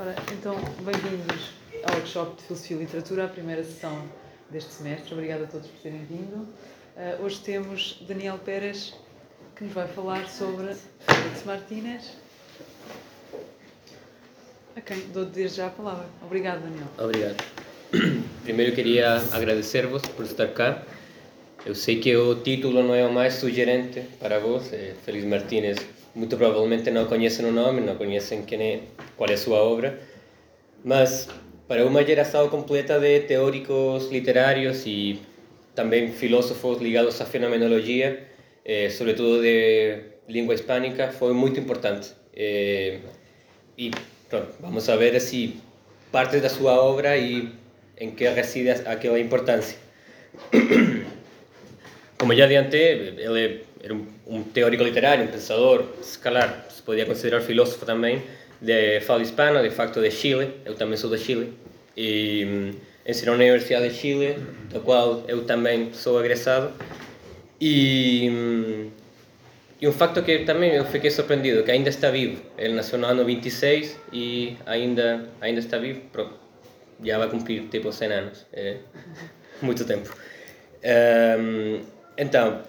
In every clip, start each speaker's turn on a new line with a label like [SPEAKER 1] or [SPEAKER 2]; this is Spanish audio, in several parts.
[SPEAKER 1] Ora, então, bem-vindos ao workshop de Filosofia e Literatura, a primeira sessão deste semestre. Obrigada a todos por terem vindo. Uh, hoje temos Daniel Pérez, que nos vai falar sobre Félix Martínez, a quem dou desde já a palavra. Obrigado, Daniel.
[SPEAKER 2] Obrigado. Primeiro queria agradecer-vos por estar cá. Eu sei que o título não é o mais sugerente para vós. É Félix Martínez muito provavelmente não conhecem o nome, não conhecem quem é, qual é a sua obra, mas para uma geração completa de teóricos literários e também filósofos ligados à fenomenologia, eh, sobretudo de língua hispânica, foi muito importante. Eh, e pronto, vamos ver se parte da sua obra e em que reside aquela importância. Como já adiantei, ele era um, um, teórico literário, um pensador, escalar, se podia considerar filósofo também, de fala hispana, de facto de Chile, eu também sou de Chile, e um, ensinou na Universidade de Chile, da qual eu também sou agressado, e, um, e um facto que também eu fiquei surpreendido, que ainda está vivo, ele nasceu no ano 26 e ainda, ainda está vivo, já vai cumprir tipo 100 anos, é muito tempo. Um, então,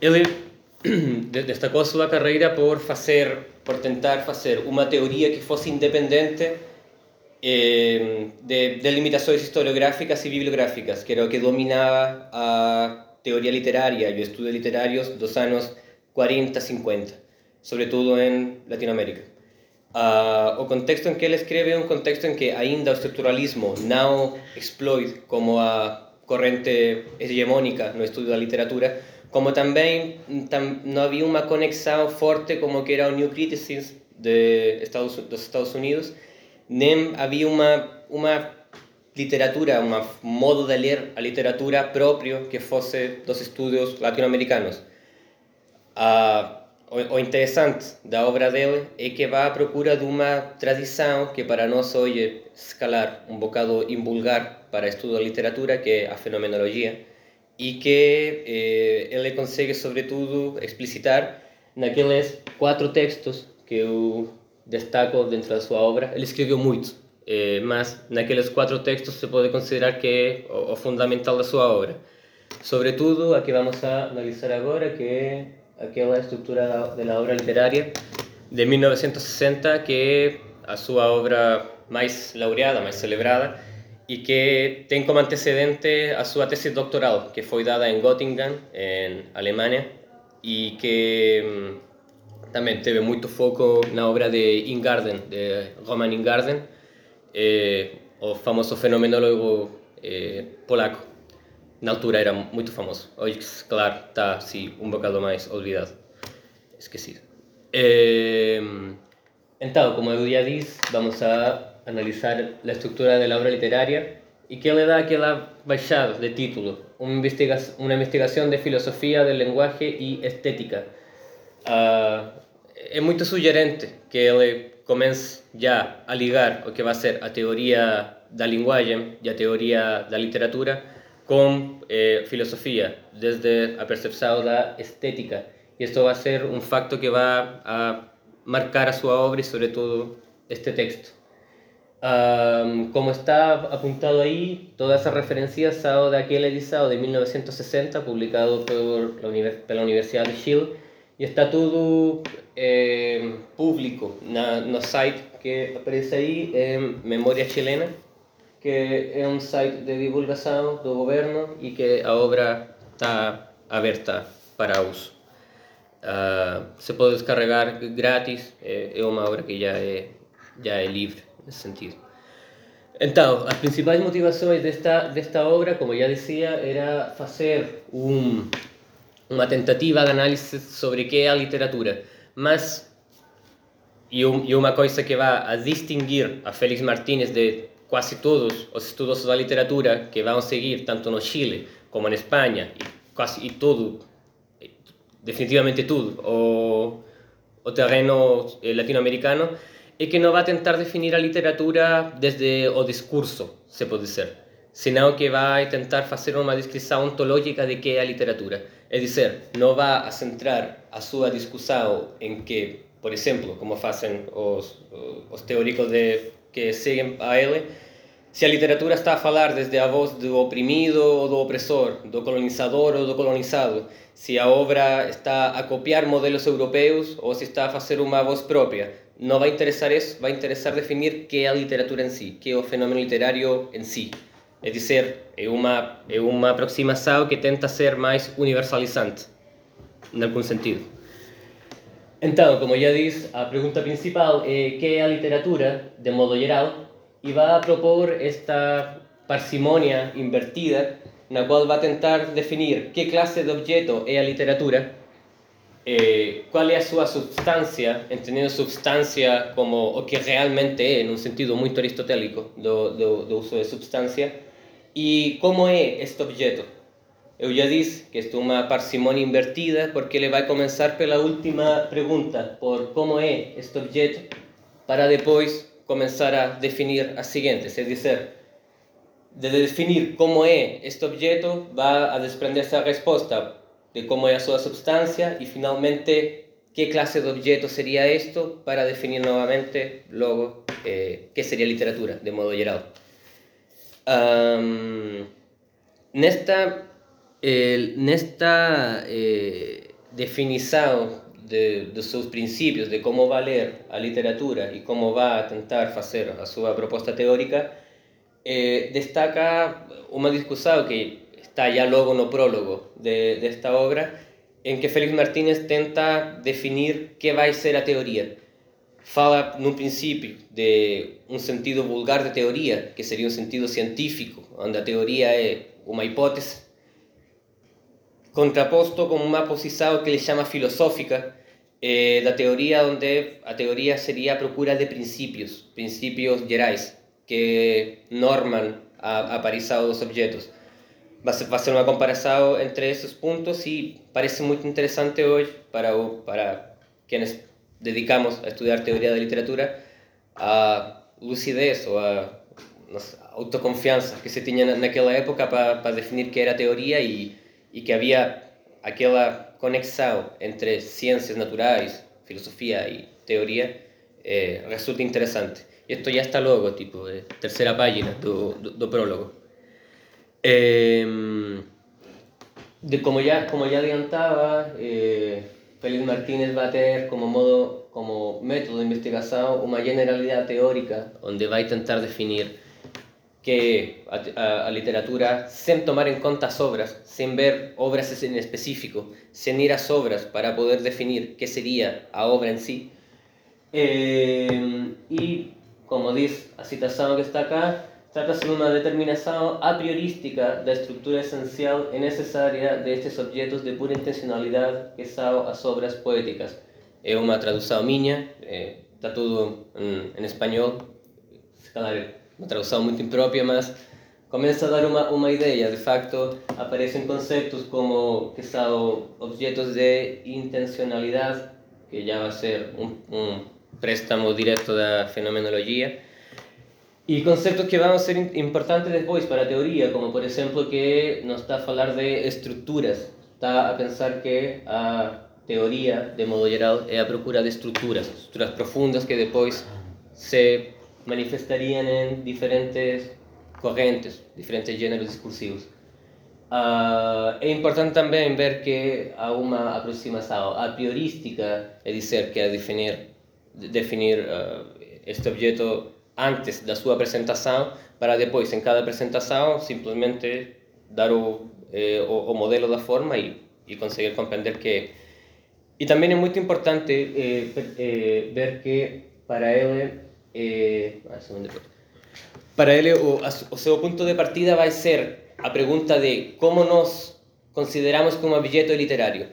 [SPEAKER 2] ele destacou a sua carreira por fazer, por tentar fazer uma teoria que fosse independente eh, de, de limitações historiográficas e bibliográficas, que era o que dominava a teoria literária e o estudo literários dos anos 40, 50, sobretudo em Latinoamérica. Uh, o contexto em que ele escreve é um contexto em que ainda o estruturalismo não explode como a corrente hegemônica no estudo da literatura, como também tam, não havia uma conexão forte como que era o New Criticism de Estados, dos Estados Unidos, nem havia uma, uma literatura, um modo de ler a literatura próprio que fosse dos estudos latino-americanos. Ah, o, o, interessante da obra dele é que vai à procura de uma tradição que para nós hoje escalar um bocado invulgar para estudo da literatura, que é a fenomenologia, e que eh, ele consegue, sobretudo, explicitar naqueles quatro textos que eu destaco dentro da sua obra. Ele escreveu muito, eh, mas naqueles quatro textos se pode considerar que é o, o fundamental da sua obra. Sobretudo, a que vamos a analisar agora, que é aquela estrutura da obra literária de 1960, que é a sua obra mais laureada, mais celebrada, e que tem como antecedente a sua tese doctoral, que foi dada em Göttingen, em Alemanha, e que mm, também teve muito foco na obra de Ingarden, de Roman Ingarden, eh, o famoso fenomenólogo eh, polaco. Na altura era muito famoso. Hoje, claro, está sim, um bocado mais olvidado, esquecido. Eh, então, como eu já disse, vamos a analizar la estructura de la obra literaria y que le da aquella bajada de título, una, investiga una investigación de filosofía del lenguaje y estética. Uh, é muito sugerente que ele comece já a ligar o que vai ser a teoria da linguagem e a teoria da literatura com eh, filosofia, desde a percepção da estética. E isto vai ser um facto que vai a marcar a sua obra e, sobretudo, este texto. Um, como está apuntado ahí, todas esas referencias son de aquel editado de 1960, publicado por la, Univers pela Universidad de Chile, y está todo eh, público na, no site que aparece aí, en Memoria Chilena, que é um site de divulgação do governo e que a obra está aberta para uso. Uh, se pode descarregar grátis, é, é uma obra que já é, já é livre nesse sentido. Então, as principais motivações desta, desta obra, como já dizia, era fazer um, uma tentativa de análise sobre o que é a literatura, mas e, um, uma coisa que vai a distinguir a Félix Martínez de quase todos os estudos da literatura que vão seguir tanto no Chile como na Espanha e quase tudo, definitivamente tudo, o, terreno latino-americano, e que não vai tentar definir a literatura desde o discurso, se pode dizer, senão que vai tentar fazer uma descrição ontológica de que é a literatura. É dizer, não vai centrar a sua discussão em que, por exemplo, como fazem os, os teóricos de, que seguem a ele, se a literatura está a falar desde a voz do oprimido ou do opressor, do colonizador ou do colonizado, se a obra está a copiar modelos europeus ou se está a fazer uma voz própria. Não vai interessar isso, vai interessar definir que é a literatura em si, que é o fenômeno literário em si. É dizer, é uma, é uma aproximação que tenta ser mais universalizante, em algum sentido. Então, como já disse, a pergunta principal é que é a literatura, de modo geral, e vai a propor esta parsimonia invertida, na qual vai tentar definir que classe de objeto é a literatura, eh, qual é a sua substância, entendendo substância como o que realmente é, num sentido muito aristotélico do, do, do uso de substância, e como é este objeto. Eu já disse que isto é uma parsimonia invertida porque ele vai começar pela última pergunta, por como é este objeto, para depois começar a definir as seguintes, é dizer, de definir como é este objeto, vai a desprender-se a resposta de como é a sua substância e finalmente que classe de objeto seria isto para definir novamente logo eh, que seria literatura, de modo geral. Um, nesta eh, nesta eh, definição de, dos seus princípios, de como vai ler a literatura e como vai tentar fazer a sua proposta teórica, eh, destaca uma discussão que está já logo no prólogo de, desta obra, em que Félix Martínez tenta definir que vai ser a teoria fala num princípio de um sentido vulgar de teoria, que seria um sentido científico, onde a teoria é uma hipótese, contraposto com uma posição que ele chama filosófica, eh, da teoria, onde a teoria seria a procura de princípios, princípios gerais, que normam a aparição dos objetos. Vai ser uma comparação entre esses pontos e parece muito interessante hoje para, o, para quienes dedicamos a estudiar teoría de literatura, a lucidez ou a autoconfiança que se tinha naquela época para, para definir que era teoria e, e que havia aquela conexão entre ciências naturais, filosofia e teoria, eh, resulta interessante. Isto já está logo, tipo, eh, terceira página do, do, do prólogo. Eh, de, como, já, como já adiantava, eh, Félix Martínez va a tener como, modo, como método de investigación una generalidad teórica donde va a intentar definir que a, a, a literatura sin tomar en cuenta las obras, sin ver obras en específico, sin ir a las obras para poder definir qué sería la obra en sí. Eh, y como dice la citación que está acá, Trata-se de uma determinação a priorística da estrutura essencial e necessária destes objetos de pura intencionalidade que são as obras poéticas. É uma tradução minha, está tudo em, espanhol, é uma tradução muito imprópria, mas começa a dar uma, uma ideia. De facto, aparecem conceitos como que são objetos de intencionalidade, que já vai ser um, um préstamo direto da fenomenologia, E conceptos que vão ser importantes depois para a teoria, como por exemplo que não está a falar de estruturas, está a pensar que a teoria, de modo geral, é a procura de estruturas, estruturas profundas que depois se manifestariam em diferentes correntes, diferentes gêneros discursivos. Uh, importante também ver que há uma aproximação a priorística, é dizer, que é definir, definir uh, este objeto antes da sua apresentação, para depois, em cada apresentação, simplesmente dar o, eh, o, o, modelo da forma e, e conseguir compreender que é. E também é muito importante eh, eh, ver que para ele, eh, para ele o, o seu de partida vai ser a pergunta de como nós consideramos que um objeto é literário.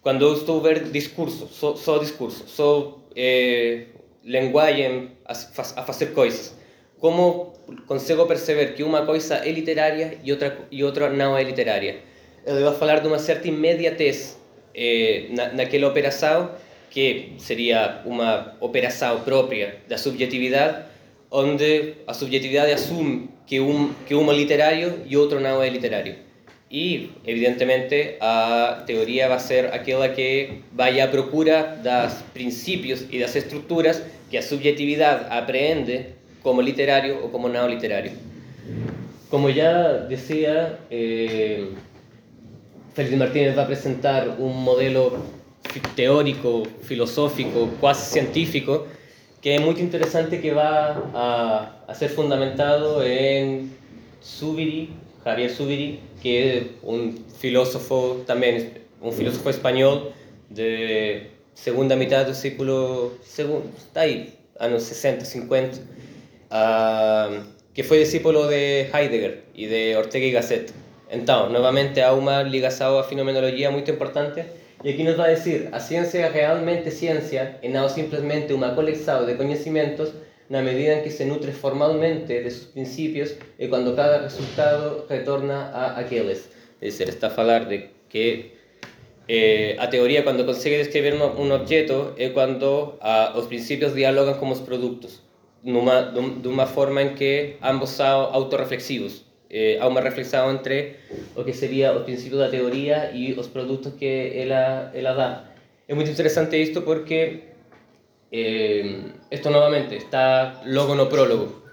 [SPEAKER 2] Quando ver discurso, só, só discurso, só eh, linguagem a, fazer coisas. Como consigo perceber que uma coisa é literária e outra, e outra não é literária? Ele vai falar de uma certa imediatez eh, na, naquela operação, que seria uma operação própria da subjetividade, onde a subjetividade assume que um, que um é literário e outro não é literário. E, evidentemente, a teoria vai ser aquela que vai à procura dos princípios e das estruturas que a subjetividade aprende como literario o como no literario. Como ya decía, eh, Félix Martínez va a presentar un modelo teórico, filosófico, cuasi científico, que es muy interesante que va a, a ser fundamentado en Zubiri, Javier Zubiri, que es un filósofo también, un filósofo español de segunda mitad del siglo, segundo, está ahí, años 60, 50, que foi discípulo de Heidegger e de Ortega y Gasset. Então, novamente, há uma ligação à fenomenologia muito importante. E aqui nos dizer, a ciência é realmente ciência e não simplesmente uma coleção de conhecimentos na medida em que se nutre formalmente de seus princípios e quando cada resultado retorna a aqueles. É dizer, está a falar de que eh, a teoria, quando consegue descrever um, um objeto, é quando ah, os princípios dialogam com os produtos numa, de uma forma em que ambos são autorreflexivos. Eh, há uma reflexão entre o que seria o princípio da teoria e os produtos que ela, ela dá. É muito interessante isto porque eh, esto novamente está logo no prólogo.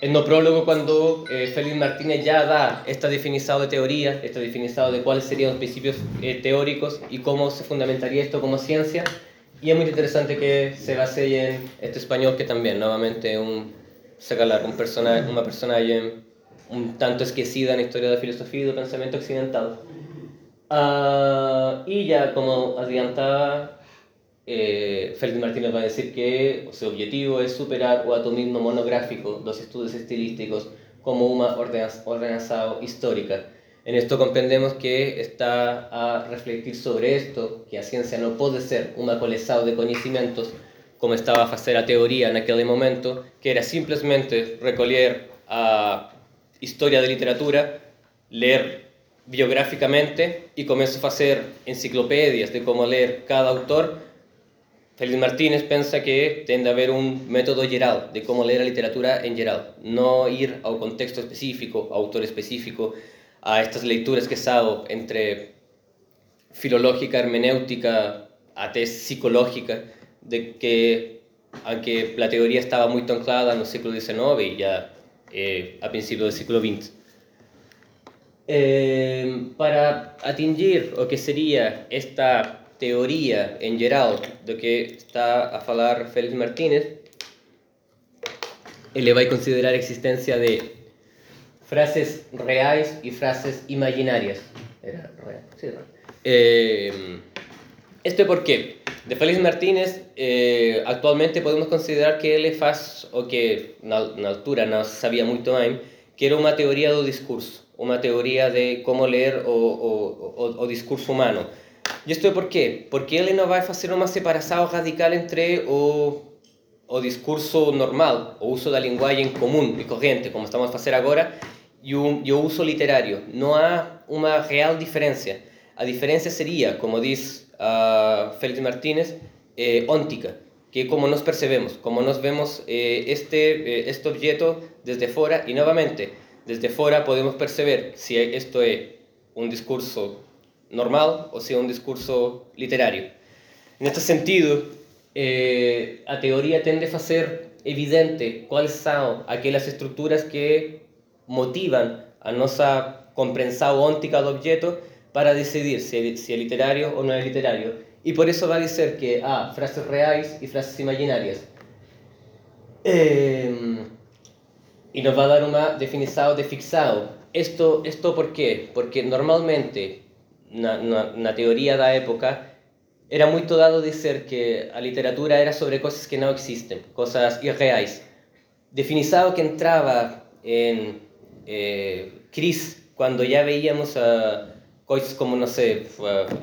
[SPEAKER 2] En no prólogo cuando eh, Félix Martínez ya da esta definición de teoría, esta definición de cuáles serían los principios eh, teóricos y cómo se fundamentaría esto como ciencia, y es muy interesante que se base en este español que también, nuevamente, un, un personaje, una persona un tanto esquecida en la historia de la filosofía y del pensamiento occidental. Uh, y ya, como adelantaba, eh, Martínez va a decir que su objetivo es superar o atomismo monográfico los estudios estilísticos como una ordenación histórica en esto comprendemos que está a refletir sobre esto, que la ciencia no puede ser una colección de conocimientos como estaba a hacer la teoría en aquel momento, que era simplemente recoger a historia de literatura, leer biográficamente y comenzó a hacer enciclopedias de cómo leer cada autor. Félix Martínez piensa que tiende a haber un método general de cómo leer la literatura en general, no ir a un contexto específico, a autor específico, a estas lecturas que hago entre filológica, hermenéutica, até psicológica, de que aunque la teoría estaba muy anclada en el siglo XIX y ya eh, a principios del siglo XX. Eh, para atingir o que sería esta teoría en general de que está a hablar Félix Martínez, él le va a considerar existencia de frases reales y frases imaginarias. Era real, sí, real. Eh, ¿Esto por qué? De Félix Martínez, eh, actualmente podemos considerar que él faz, o que na, na altura no sabía muito bem, que era uma teoria do discurso, uma teoria de como ler o, o, o, o discurso humano. E isto é por quê? Porque ele não vai fazer uma separação radical entre o, o discurso normal, o uso da linguagem comum e corrente, como estamos a fazer agora, y un, uso literario. No hay una real diferencia. La diferencia sería, como dice uh, Félix Martínez, eh, óntica, que como nos percebemos, como nos vemos eh, este, eh, este objeto desde fuera y nuevamente, desde fuera podemos perceber si esto es un discurso normal o si es un discurso literario. En este sentido, eh, a teoría tende a hacer evidente cuáles son aquellas estructuras que motivan a nossa compreensão óntica do objeto para decidir se é, se é literário ou não é literário. E por isso vai dizer que há frases reais e frases imaginárias. Eh, e nos vai dar uma definição de ficção. Isto, isto por quê? Porque normalmente, na, na, na teoria época, era muito dado dizer que a literatura era sobre coisas que não existem, coisas irreais. Definição que entrava em eh, Chris, cuando ya veíamos a cosas como, no sé,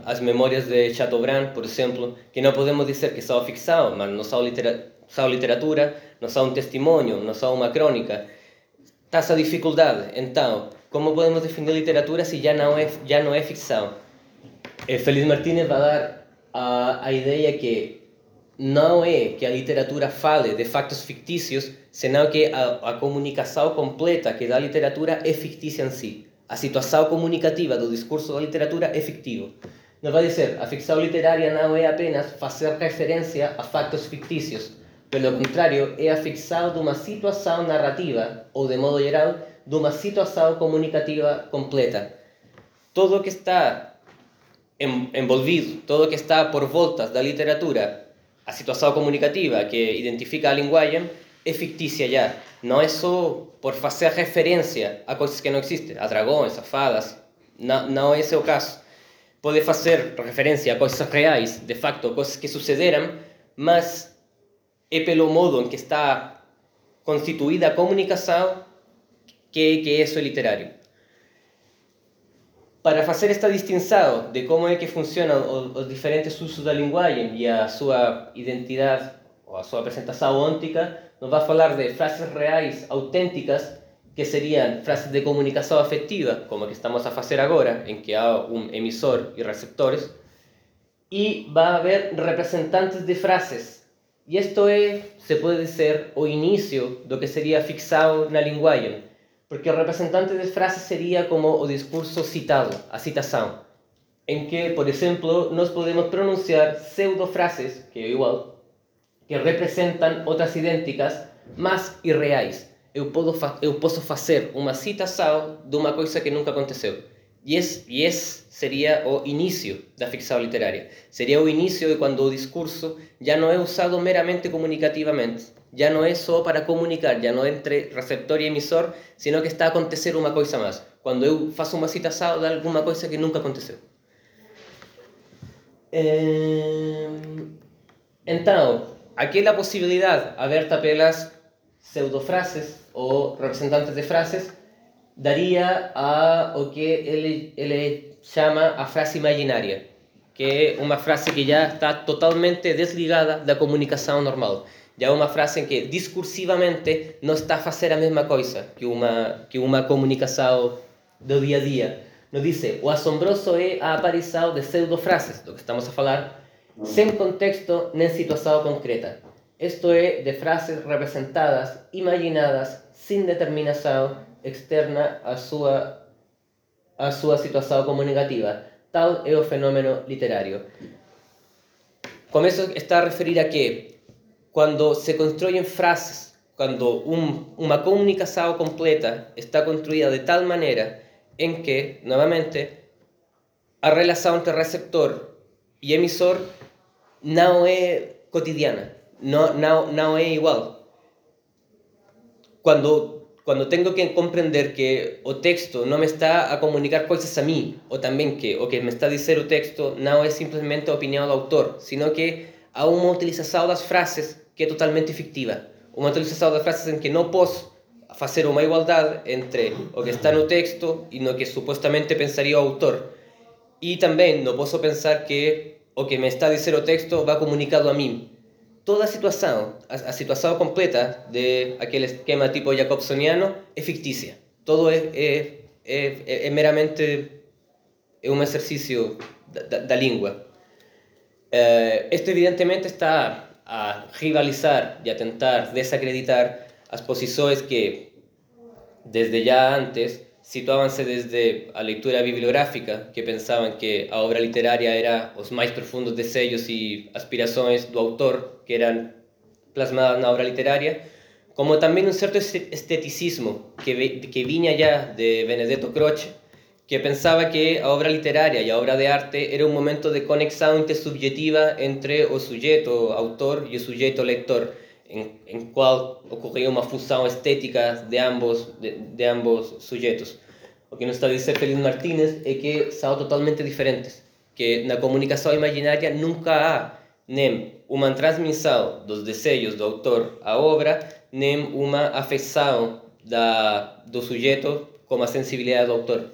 [SPEAKER 2] las memorias de Chateaubriand, por ejemplo, que no podemos decir que son ficción, pero no son, litera literatura, no son un testimonio, no son una crónica. Está esa dificultad. Entonces, ¿cómo podemos definir literatura si ya no es, ya no es ficción? Eh, Félix Martínez va a dar a, a idea que não é que a literatura fale de factos fictícios, senão que a, a comunicação completa que dá a literatura é fictícia em si. A situação comunicativa do discurso da literatura é fictivo. Nos vai dizer, a ficção literária não é apenas fazer referência a factos fictícios, Pelo contrário, é a ficção de uma situação narrativa, ou de modo geral, de uma situação comunicativa completa. Todo o que está envolvido, todo o que está por voltas da literatura, a situação comunicativa que identifica a linguagem, é fictícia já. Não é só por fazer referência a coisas que não existem, a dragões, a fadas. Não, não esse caso. Pode fazer referência a coisas reais, de facto, coisas que sucederam, mas é pelo modo em que está constituída a que, que é isso literário. Para fazer esta distinção de como é que funcionam os, diferentes usos da linguagem e a sua identidade ou a sua apresentação ôntica, nos vai falar de frases reais, autênticas, que seriam frases de comunicação afetiva, como que estamos a fazer agora, em que há um emissor e receptores, e vai haver representantes de frases e isto é, se pode dizer, o início do que seria fixado na linguagem, porque representante de frase seria como o discurso citado, a citação, em que, por exemplo, nós podemos pronunciar pseudo-frases, que igual, que representam outras idênticas, mas irreais. Eu posso fazer uma citação de uma coisa que nunca aconteceu. Esse, e esse seria o início da ficção literária. Seria o início de quando o discurso já não é usado meramente comunicativamente. Já não é só para comunicar, não é entre receptor e emissor, sino que está a acontecer uma coisa mais. Quando eu faço uma citação de alguma coisa que nunca aconteceu. Então, aquela possibilidade aberta pelas pseudofrases ou representantes de frases daria a o que ele, ele chama a frase imaginária, que é uma frase que já está totalmente desligada da comunicação normal. Já é uma frase em que discursivamente não está a fazer a mesma coisa que uma, que uma comunicação do dia a dia. Nos diz, o assombroso é a aparição de pseudo-frases, do que estamos a falar, sem contexto nem situação concreta. Isto é, de frases representadas, imaginadas, sem determinação, externa à sua, à sua situação comunicativa. Tal é o fenômeno literário. Com isso está a referir a que, quando se constroem frases, quando um, uma comunicação completa está construída de tal maneira em que, novamente, a relação entre receptor e emissor não é cotidiana, não, não, não é igual. Quando cuando tengo que comprender que o texto no me está a comunicar cosas a mí, o también que o que me está a decir o texto no es simplemente opinión del autor, sino que há uma utilização das frases que é totalmente fictiva. Uma utilização das frases em que não posso fazer uma igualdade entre o que está no texto e no que supostamente pensaria o autor. E também não posso pensar que o que me está a dizer o texto vai comunicado a mim, toda situação, a, situação completa de aquele esquema tipo jacobsoniano é fictícia. Todo é, é, é, é meramente é exercício da, da, da língua. Uh, isto evidentemente está a rivalizar e a tentar desacreditar as posições que desde já antes situaban-se desde a leitura bibliográfica, que pensaban que a obra literaria era os máis profundos desejos e aspirações do autor que eran plasmadas na obra literaria, como tamén un certo esteticismo que, que viña ya de Benedetto Croce, que pensaba que a obra literaria e a obra de arte era un momento de conexão intersubjetiva entre o sujeto autor e o sujeto lector, en, en cual ocorria uma fusão estética de ambos, de, de ambos sujetos. O que nos está dizer Feliz Martínez é que são totalmente diferentes, que na comunicação imaginária nunca há nem uma transmissão dos desejos do autor à obra, nem uma afeição da, do sujeito com a sensibilidade do autor.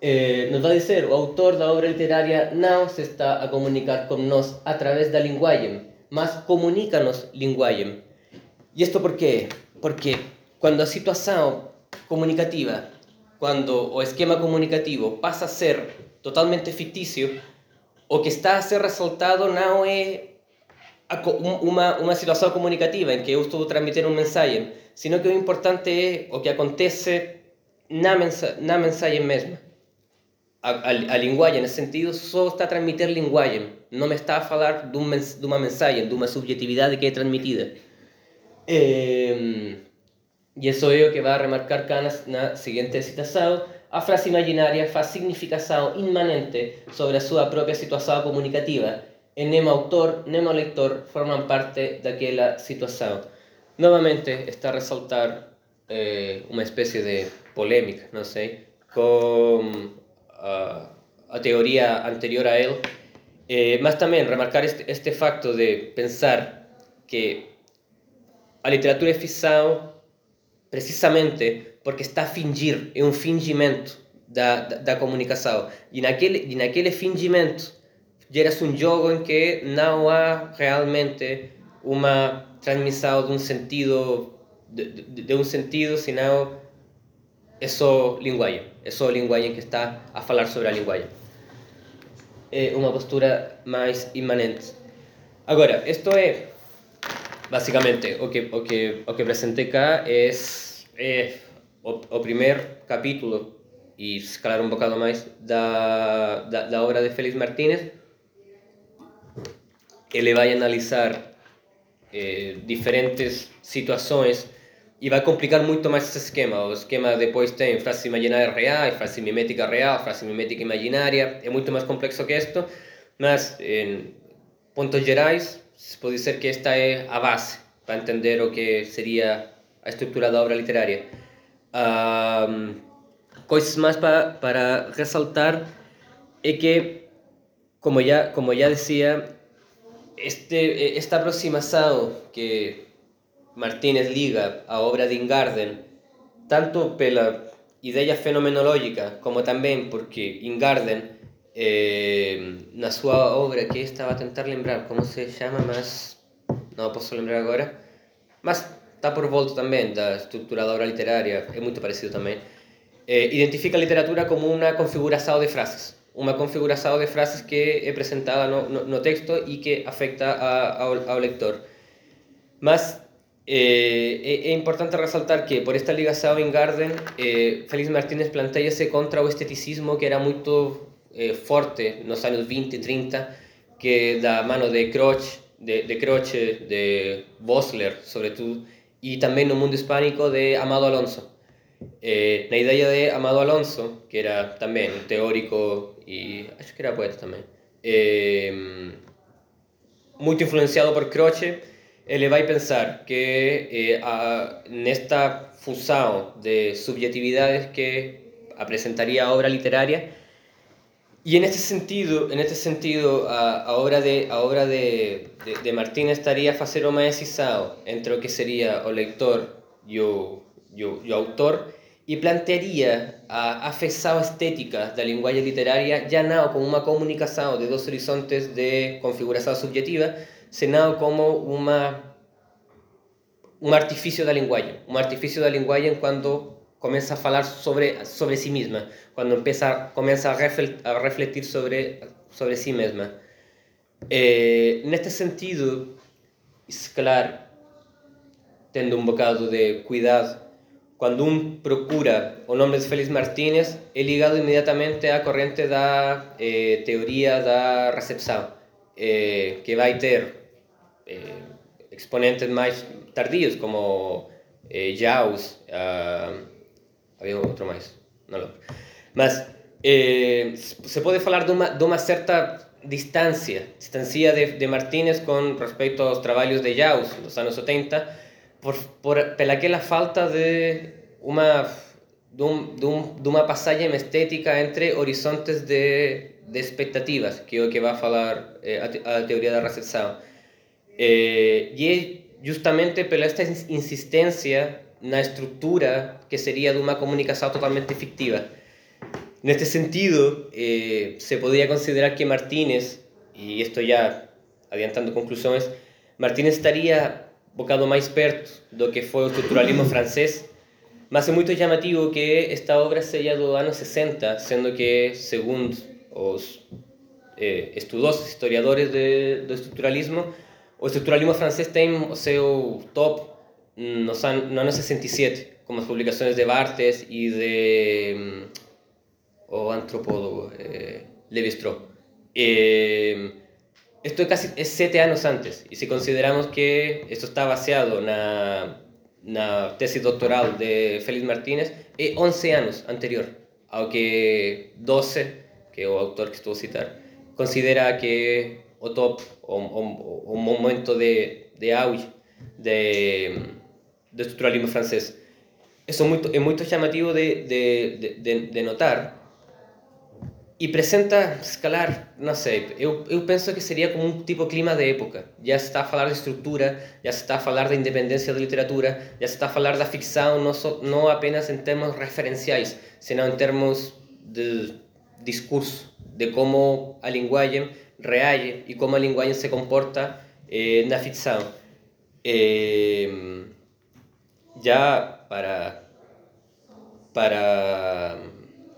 [SPEAKER 2] Eh, nos vai dizer, o autor da obra literária não se está a comunicar com nós através da linguagem, mas comunica-nos linguagem. E isto por quê? Porque quando a situação comunicativa quando o esquema comunicativo passa a ser totalmente fictício, o que está a ser ressaltado não é uma, uma situação comunicativa em que eu estou a transmitir um mensagem, sino que o importante é o que acontece na, mensa na mensagem mesma. A, a, a linguagem nesse sentido só está a transmitir linguagem, não me está a falar de, um, de uma mensagem, de uma subjetividade que é transmitida. Eh, e isso é o que vai remarcar cá na, seguinte citação. A frase imaginária faz significação imanente sobre a sua própria situação comunicativa e nem autor nem leitor formam parte daquela situação. Novamente está a ressaltar eh, uma espécie de polêmica, não sei, com a, a teoria anterior a ele, eh, mas também remarcar este, este facto de pensar que a literatura é ficção precisamente porque está a fingir, é um fingimento da, da, da comunicação. E naquele, e naquele fingimento gera-se um jogo em que não há realmente uma transmissão de um sentido, de, de, de um sentido, senão É só a linguagem que está a falar sobre a linguagem. É uma postura mais imanente. Agora, isto é basicamente o que o que o que apresentei cá é, é o, capítulo e se calhar um bocado mais da, da, obra de Félix Martínez ele vai analisar eh, diferentes situações e vai complicar muito mais esse esquema. O esquema depois tem frase imaginária real, frase mimética real, frase mimética imaginária. É muito mais complexo que isto, mas em pontos gerais, pode dizer que esta é a base para entender o que seria a estrutura da obra literária. Um, coisas mais para, para ressaltar é que, como já, como já dizia, este, esta aproximação que Martínez liga a obra de Ingarden, tanto pela ideia fenomenológica, como também porque Ingarden, eh, na sua obra, que estava a tentar lembrar como se chama, mas não posso lembrar agora, mas está por volta também da estrutura da obra literária, é muito parecido também, eh, identifica a literatura como uma configuração de frases uma configuração de frases que é apresentada no, no, no texto e que afecta a, lector. Mas eh, é, é, importante ressaltar que, por esta ligação em Garden, eh, Félix Martínez planteia-se contra o esteticismo que era muito eh, forte nos anos 20 e 30, que da mano de Croce, de, de Croce, de Bosler, sobretudo, e também no mundo hispânico de Amado Alonso. Eh, na de Amado Alonso, que era também um teórico e acho que era poeta também, eh, muito influenciado por Croce, ele vai pensar que eh, a, nesta fusão de subjetividades que apresentaria a obra literária e en este sentido, en este sentido a, a obra de a obra de, de, de estaría a facer uma entre o que sería o lector e o, e autor e plantearia a afeição estética da linguagem literária já não como uma comunicação de dois horizontes de configuração subjetiva, senão como uma um artifício da linguagem, um artifício da linguagem quando começa a falar sobre sobre si mesma, quando começa começa a, refletir, a refletir sobre sobre si mesma. Eh, neste sentido, se calhar tendo um bocado de cuidado quando um procura o nome de Félix Martínez, é ligado imediatamente à corrente da eh, teoria da recepção, eh, que vai ter eh, exponentes mais tardios, como eh, Jaus, uh, havia outro mais, não lembro. Mas eh, se pode falar de uma, de uma de, de Martínez com respeito aos trabalhos de Jaus, dos anos 70, por, por, pela aquela falta de uma de, um, de, um, de estética entre horizontes de, de expectativas, que é o que vai falar eh, a, a, teoria da recepção. Eh, e justamente pela esta insistência na estrutura que seria de uma comunicação totalmente fictiva. Neste sentido, eh, se poderia considerar que Martínez, e isto já adiantando conclusões, Martínez estaria um bocado mais perto do que foi o estruturalismo francês, mas é muito chamativo que esta obra seja do ano 60, sendo que, segundo os eh, estudosos historiadores de, do estruturalismo, o estruturalismo francês tem o seu top nos an no ano 67, como as publicações de Barthes e de... o antropólogo eh, Levi-Strauss. Eh, esto es casi es siete años antes, y si consideramos que esto está basado en la tesis doctoral de Félix Martínez, es 11 años anterior, aunque 12, que el autor que estuvo a citar, considera que o top, o, un momento de, de auge de, de estructuralismo francés. Eso es muy, es muy llamativo de, de, de, de notar, e presenta escalar, não sei, eu, eu penso que seria como um tipo clima de época. Já se está a falar de estrutura, já se está a falar da independência da literatura, já se está a falar da ficção, não, não apenas em termos referenciais, senão em termos de discurso, de como a linguagem reage e como a linguagem se comporta eh, na ficção. Eh, já para, para,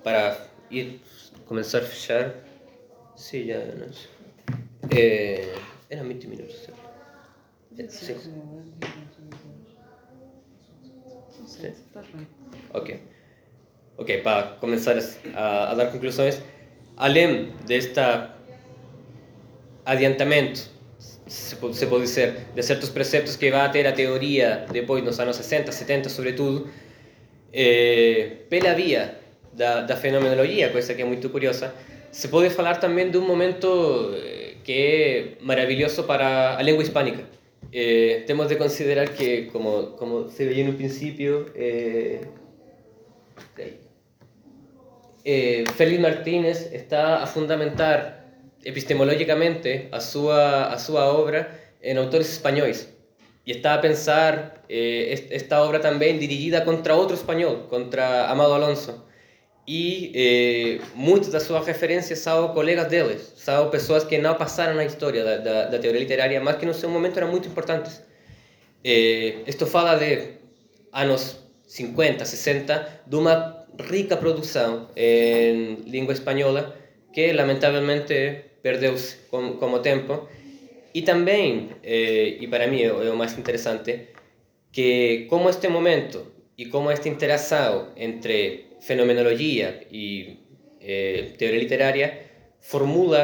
[SPEAKER 2] para ir comenzar a fechar. Sí, ya, no sé. Eh, eran 20 minutos. Sí. Sí. Ok. Ok, para comenzar a, a dar conclusiones, além desta adiantamento, se se pode dizer, de certos preceptos que vai ter a teoria depois nos anos 60, 70, sobretudo, eh, pela via da, da fenomenologia, coisa que é muito curiosa, se pode falar também de um momento eh, que é maravilhoso para a língua hispânica. Eh, temos de considerar que, como, como se veía no princípio, eh, eh, Félix Martínez está a fundamentar epistemológicamente a súa, a súa obra en autores españois e está a pensar eh, esta obra tamén dirigida contra outro español, contra Amado Alonso. E eh, muitas das suas referências são colegas deles, são pessoas que não passaram na história da, da, da teoria literária, mas que no seu momento eram muito importantes. Eh, isto fala de anos 50, 60, de uma rica produção em língua espanhola que lamentavelmente perdeu-se com, com o tempo. E também, eh, e para mim é, o mais interessante, que como este momento e como esta interação entre fenomenología y eh, teoría literaria formula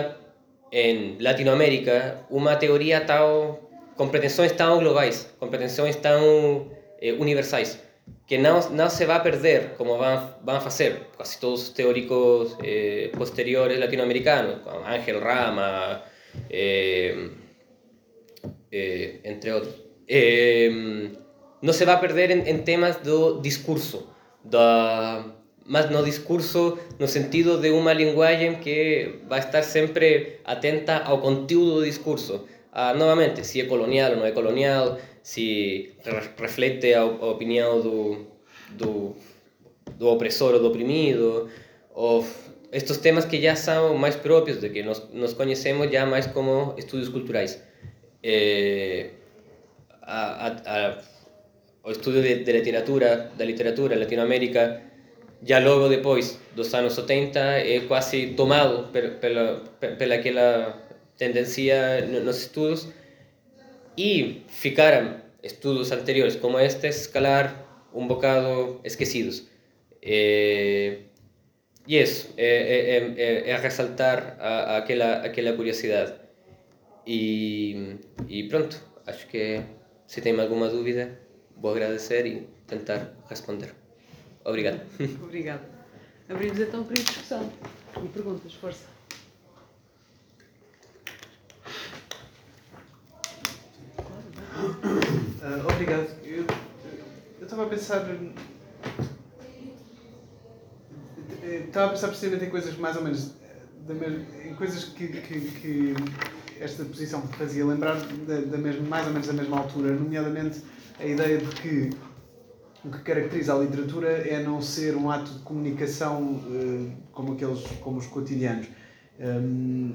[SPEAKER 2] en Latinoamérica una teoría tan, con pretensiones tan globales, con pretensiones tan eh, que no, no, se va a perder como van, van a hacer casi todos los teóricos eh, posteriores latinoamericanos, como Ángel Rama, eh, eh, entre otros. Eh, no se va a perder en, temas de discurso, de mas no discurso no sentido de uma linguagem que vai estar sempre atenta ao conteúdo do discurso. Ah, novamente, se é colonial ou não é colonial, se reflete a, a opinião do, do, do opressor ou do oprimido, ou estes temas que já são mais próprios, de que nos, nos conhecemos já mais como estudos culturais. Eh, a, a, a, o estudo de, de literatura, da literatura Latinoamérica, já logo depois dos anos 70 é quase tomado pela, pela aquela tendência nos estudos e ficaram estudos anteriores como este escalar um bocado esquecidos. É, e isso, é, é, é, é a ressaltar a, a aquela, aquela curiosidade. E, e pronto, acho que se tem alguma dúvida, vou agradecer e tentar responder. Obrigado.
[SPEAKER 1] Obrigada. Abrimos então para a discussão e perguntas, força.
[SPEAKER 3] Uh, obrigado. Eu, estava a pensar. Estava a pensar precisamente em coisas mais ou menos. em coisas que, que, que, esta posição fazia lembrar da, da mesma, mais ou menos da mesma altura, nomeadamente a ideia de que o que caracteriza a literatura é não ser um ato de comunicação uh, como aqueles como os cotidianos um,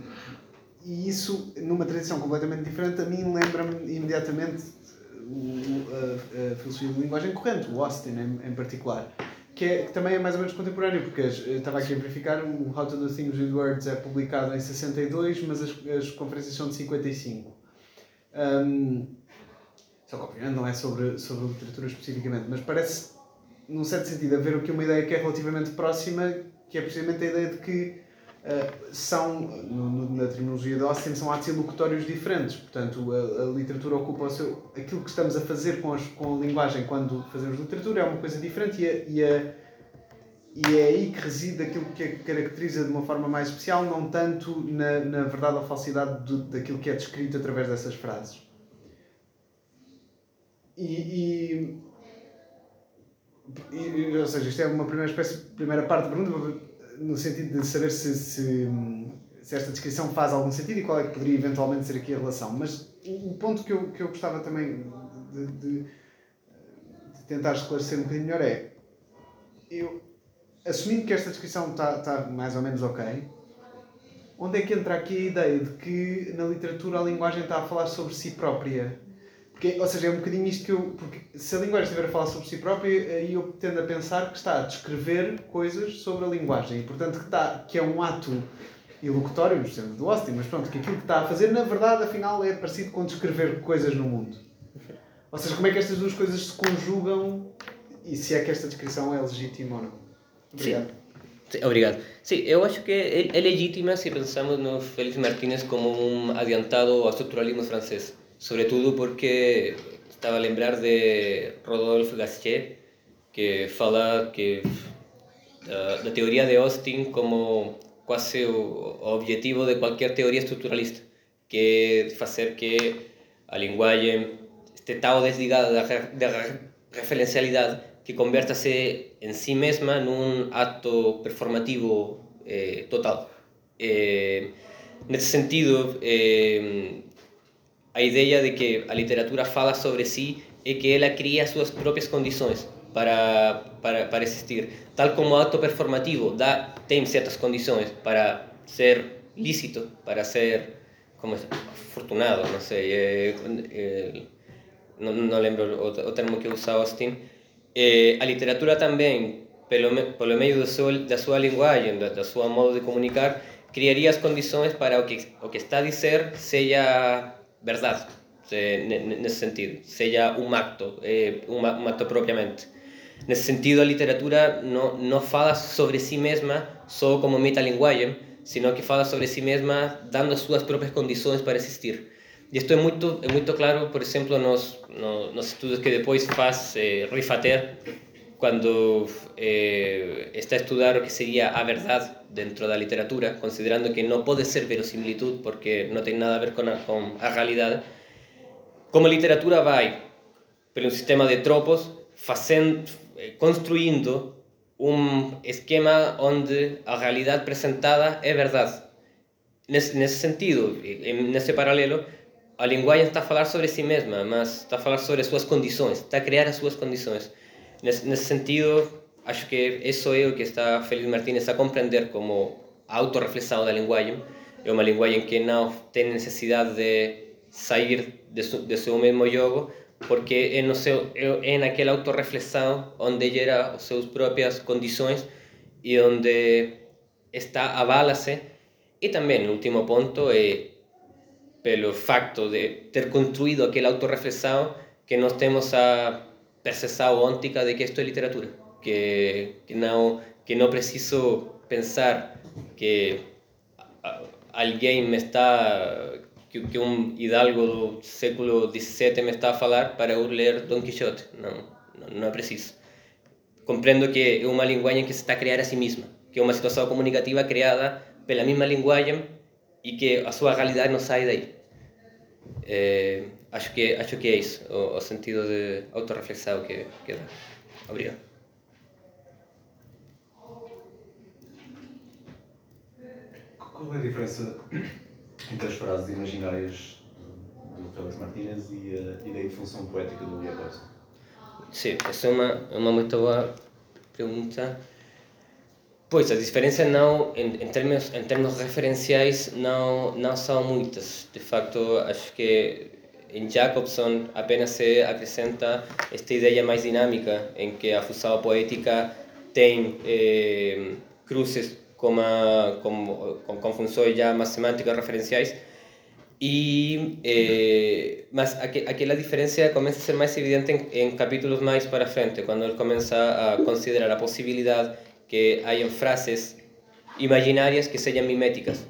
[SPEAKER 3] e isso numa tradição completamente diferente a mim lembra-me imediatamente a, a, filosofia de linguagem corrente o Austin em, em particular que, é, que também é mais ou menos contemporâneo porque estava aqui a verificar o How to Do Things with Words é publicado em 62 mas as, as conferências são de 55 um, só que obviamente não é sobre, sobre literatura especificamente, mas parece, num certo sentido, haver aqui uma ideia que é relativamente próxima, que é precisamente a ideia de que uh, são, no, na terminologia de Austin, são atos ilocutórios diferentes. Portanto, a, a literatura ocupa o seu. aquilo que estamos a fazer com, as, com a linguagem quando fazemos literatura é uma coisa diferente e a, e a e é aí que reside aquilo que a caracteriza de uma forma mais especial, não tanto na, na verdade ou falsidade do, daquilo que é descrito através dessas frases. E, e, e, ou seja, isto é uma primeira espécie, primeira parte da pergunta, no sentido de saber se, se, se, esta descrição faz algum sentido e qual é que poderia eventualmente ser aqui a relação. Mas o, ponto que eu, que eu gostava também de, de, de tentar esclarecer um bocadinho melhor é eu, assumindo que esta descrição está tá mais ou menos ok, onde é que entra aqui a ideia de que na literatura a linguagem está a falar sobre si própria? Porque, ou seja, é um bocadinho isto que eu. Porque se a linguagem estiver a falar sobre si própria, aí eu tendo a pensar que está a descrever coisas sobre a linguagem e, portanto, que, está, que é um ato ilocutório, nos termos do Austin, mas pronto, que aquilo que está a fazer, na verdade, afinal, é parecido com descrever coisas no mundo. Ou seja, como é que estas duas coisas se conjugam e se é que esta descrição é legítima ou não? Obrigado.
[SPEAKER 2] Sí, obrigado. Sí, eu acho que é, é legítima se pensamos no Félix Martínez como un adiantado ao estructuralismo francés. Sobre todo porque estaba a lembrar de Rodolphe Gasquet, que fala que uh, teoría de Austin como quase objetivo de qualquer teoria estructuralista, que é facer que a linguagem este tal desligada da, da referencialidade que convértase en sí mesma nun acto performativo eh, total. Eh, nesse sentido, eh, a ideia de que a literatura fala sobre si é que ela cria as súas propias condições para, para, para existir. Tal como o acto performativo dá, tem certas condições para ser lícito, para ser como afortunado, não sei, eh, eh, não, não lembro o, o termo que usa Austin, eh, a literatura também, pelo, pelo meio do seu, da sua linguagem, da, da sua modo de comunicar, criaria as condições para o que, o que está a dizer seja verdade, nesse sentido, seja um acto, um, acto propriamente. Nesse sentido, a literatura não, não fala sobre si mesma só como metalinguagem, sino que fala sobre si mesma dando as suas próprias condições para existir. E isto é muito, é claro, por exemplo, nos, nos, nos estudos que depois faz eh, Rifater, quando eh, está a estudar que seria a verdade dentro da literatura, considerando que não pode ser verosimilitud porque não tem nada a ver com a, realidade, como a literatura vai pelo sistema de tropos, fazendo, eh, construindo um esquema onde a realidade apresentada é verdade. Nesse, nesse sentido, nesse paralelo, a linguagem está a sobre si mesma, mas está a sobre as suas condições, está a criar as suas condições. Nesse, nesse sentido, acho que isso é o que está Félix Martínez a compreender como autorreflexão da linguagem. É uma linguagem que não tem necessidade de sair de, su, de seu mesmo jogo, porque é, no seu, é, naquela autorreflexão onde gera as suas próprias condições e onde está avala-se. E também, no último ponto, é pelo facto de ter construído aquele autorreflexão que nós temos a percepção óntica de que isto é literatura, que, que não que não preciso pensar que alguém me está que, que um hidalgo do século XVII me está a falar para eu ler Don Quixote. Não, não, não é preciso. Compreendo que é uma linguagem que se está a criar a si mesma, que é uma situação comunicativa criada pela mesma linguagem e que a sua realidade não sai daí. Eh, acho, que, acho que é isso, o, o sentido de autorreflexão que, que dá. Obrigado.
[SPEAKER 4] Qual é a diferença entre as frases imaginárias do Félix Martínez e a ideia de função poética do Iacobson?
[SPEAKER 2] Sim, essa é uma, uma muito boa pergunta. Pois, as diferenças não, em, em, termos, em termos referenciais, não, não são muitas. De facto, acho que em Jacobson apenas se acrescenta esta ideia mais dinâmica, em que a fusão poética tem eh, cruzes com, a, com, com, com funções já mais semânticas e, eh, mas aqu aquela diferença começa a ser mais evidente em, em capítulos mais para frente, quando ele começa a considerar a possibilidade que hayan frases imaginarias que sejam miméticas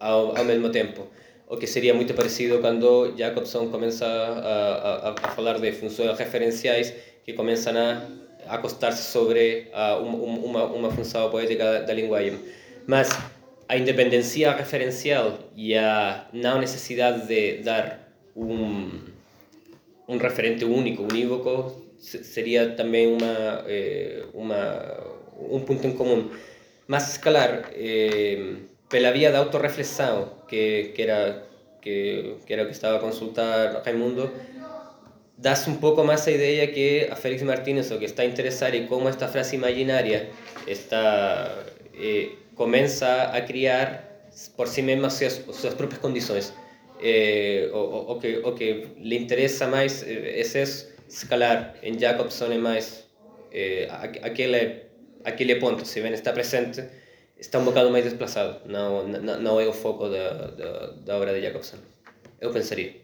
[SPEAKER 2] ao, ao mesmo tempo. O que seria muito parecido quando Jacobson começa a, a, a falar de funções referenciais que começam a acostar-se sobre uh, uma, uma função poética da, linguagem. Mas a independência referencial e a não necessidade de dar um, um referente único, unívoco, seria também uma, eh, uma, um ponto em comum. Mas, se calhar, eh, pela via da autorreflexão, que, que, era, que, que era o que estava a consultar Raimundo, dá-se um pouco mais a ideia que a Félix Martínez, o que está interessado em como esta frase imaginária está, eh, começa a criar por si mesma suas, suas próprias condições. Eh, o, o, que, o que lhe interessa mais é isso, escalar em Jacobson é mais eh, aquele, aquele ponto, se bem está presente, está um bocado mais desplazado, não, não, não é o foco da, da, da obra de Jacobson. Eu pensaria.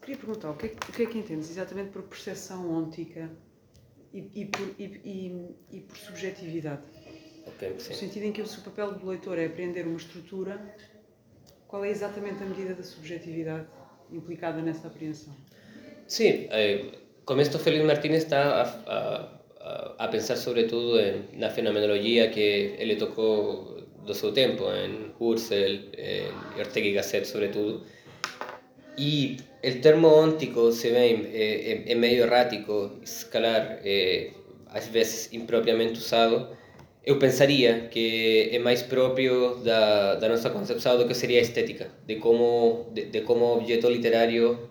[SPEAKER 1] queria perguntar o que, é, o que é que entendes exatamente por percepção óntica e, e, por, e, e, e por subjetividade?
[SPEAKER 2] Okay,
[SPEAKER 1] no sentido em que se o papel do leitor é aprender uma estrutura, qual é exatamente a medida da subjetividade implicada nessa apreensão?
[SPEAKER 2] Sim, eh, com isto Félix Martínez está a, a, a pensar sobretudo em, na fenomenologia que ele tocou do seu tempo, em Husserl, em Ortega y Gasset sobretudo, e el termo óntico se ve eh, é meio errático, escalar, eh, às vezes impropriamente usado. Eu pensaria que é mais próprio da, da nossa concepção do que seria a estética, de como, de, de como objeto literário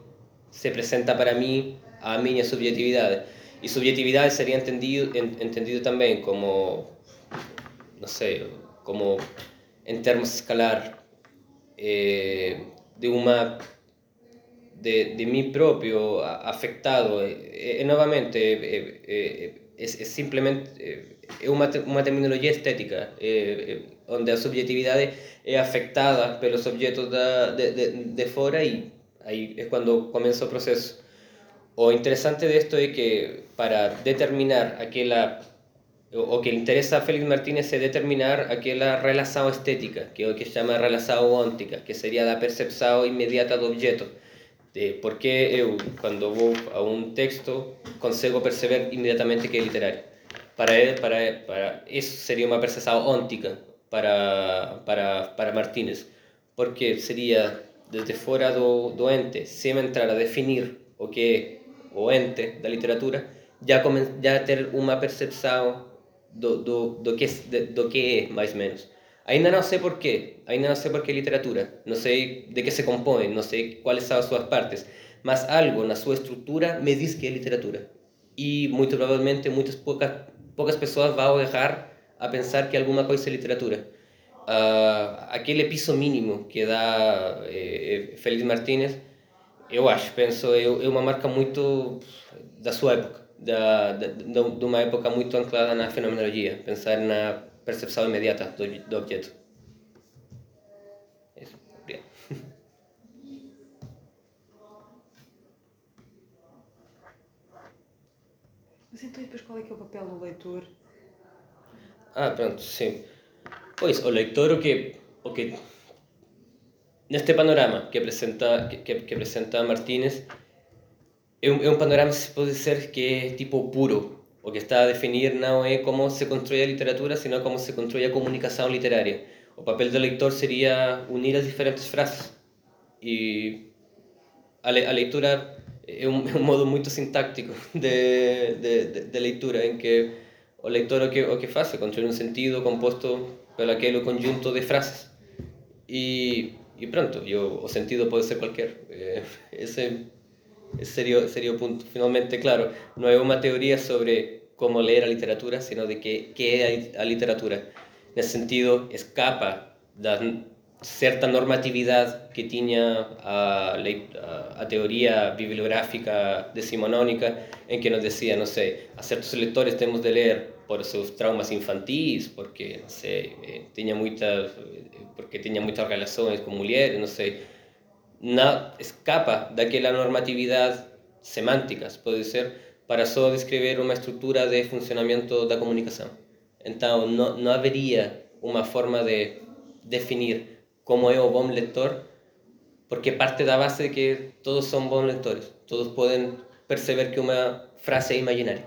[SPEAKER 2] se apresenta para mim a minha subjetividade. E subjetividade seria entendido, entendido também como, não sei, como em termos escalar, eh, de uma de, de mí propio afectado, e, e novamente é, é, é, simplesmente é uma, uma terminologia estética, onde a subjetividade é afectada pelos objetos de, de, de fora e aí é quando começa o processo. O interessante disto é que para determinar aquela o que interesa a Félix Martínez é determinar aquela relação estética, que o que chama relação óntica, que seria da percepção imediata do objeto de por que eu, quando vou a um texto, consigo perceber imediatamente que é literário. Para ele, para, para isso seria uma percepção óntica para, para, para Martínez, porque seria desde fora do, do ente, sem entrar a definir o que é o ente da literatura, já, come, já ter uma percepção do, do, do, que, do que é, mais ou menos. Ainda não sei porquê, ainda não sei por que literatura, não sei de que se compõe, não sei quais são as suas partes, mas algo na sua estrutura me diz que é literatura. E muito provavelmente muitas poucas, poucas pessoas vão errar a pensar que alguma coisa é literatura. Uh, aquele piso mínimo que dá eh, Félix Martínez, eu acho, penso, é, é uma marca muito da sua época, da, da, de uma época muito anclada na fenomenologia, pensar na percepção imediata do, do objeto. Isso. Obrigado.
[SPEAKER 1] Mas então, depois qual é que é o papel do leitor?
[SPEAKER 2] Ah, pronto, sim. Pois, o leitor o que, o que neste panorama que apresenta, que, que apresenta Martínez é um, é um panorama, se pode dizer, que é tipo puro, o que está a definir não é como se constrói a literatura, sino como se constrói a comunicação literária. O papel do leitor seria unir as diferentes frases. E a, le a leitura é um, é um, modo muito sintáctico de, de, de, de, leitura, que o leitor o que, o que faz é construir um sentido composto pelo aquele conjunto de frases. E, e pronto, e o, sentido pode ser qualquer. esse ese sería, sería o punto. Finalmente, claro, non é unha teoría sobre como ler a literatura, sino de que, que é a literatura. Nesse sentido, escapa da certa normatividade que tiña a, a, a teoría bibliográfica decimonónica en que nos decía, no sé, a certos lectores temos de ler por seus traumas infantis, porque, no sé, eh, tiña moitas, porque tiña moitas relações con mulheres, non sei, na, escapa daquela normatividade semânticas, pode ser, para só descrever uma estrutura de funcionamento da comunicação. Então, não, não haveria uma forma de definir como é o bom leitor, porque parte da base de que todos são bons leitores, todos podem perceber que uma frase é imaginária.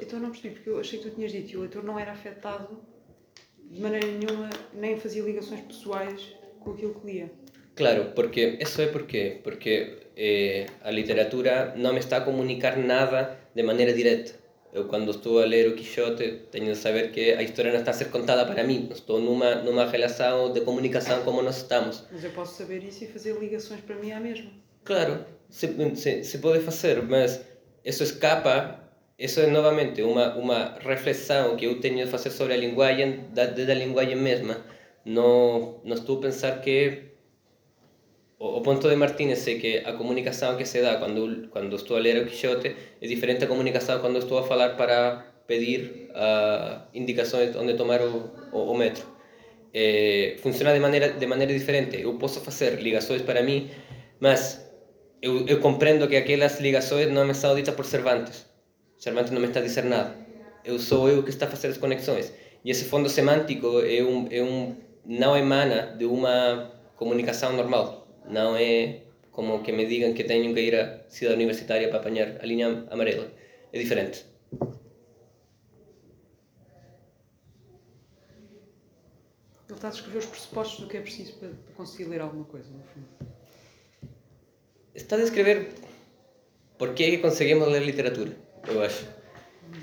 [SPEAKER 1] Então não percebi, porque eu achei que tu tinhas dito que o leitor não era afetado de maneira nenhuma, nem fazia ligações pessoais com aquilo que lia.
[SPEAKER 2] Claro, porque isso é porque porque eh, a literatura não me está a comunicar nada de maneira direta. Eu quando estou a ler o Quixote tenho de saber que a história não está a ser contada para mim, estou numa numa relação de comunicação como nós estamos.
[SPEAKER 1] Mas eu posso saber isso e fazer ligações para mim à mesma.
[SPEAKER 2] Claro, se, se, se pode fazer, mas isso escapa isso é novamente uma uma reflexão que eu tenho de fazer sobre a linguagem da, da linguagem mesma. Não, não estou a pensar que o, o ponto de Martínez é que a comunicação que se dá quando quando estou a ler o Quixote é diferente da comunicação quando estou a falar para pedir uh, indicações onde tomar o, o, o metro. É, funciona de maneira de maneira diferente. Eu posso fazer ligações para mim, mas eu, eu compreendo que aquelas ligações não me são ditas por Cervantes. Cervantes não me está a dizer nada. Eu sou eu que está a fazer as conexões. E esse fundo semântico é um, é um, emana de uma comunicação normal. Não é como que me digam que tenho que ir à cidade universitária para apanhar a linha amarela. É diferente.
[SPEAKER 1] Ele está a descrever os pressupostos do que é preciso para, para conseguir ler alguma coisa, no fundo.
[SPEAKER 2] Está a descrever por que é que conseguimos ler literatura, eu acho.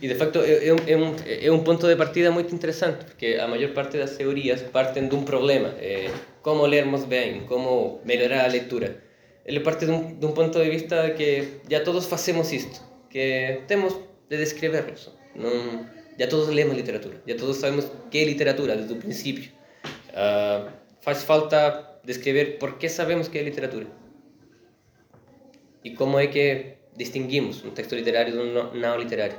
[SPEAKER 2] E de facto é, é, é, um, é um ponto de partida muito interessante, porque a maior parte das teorias partem de um problema. É, como lermos bem, como melhorar a leitura. Ele parte de um, de um ponto de vista que já todos fazemos isto, que temos de descrever isso. Não, já todos lemos literatura, já todos sabemos que é literatura desde o princípio. Uh, faz falta descrever por que sabemos que é literatura e como é que distinguimos um texto literário de um não literário.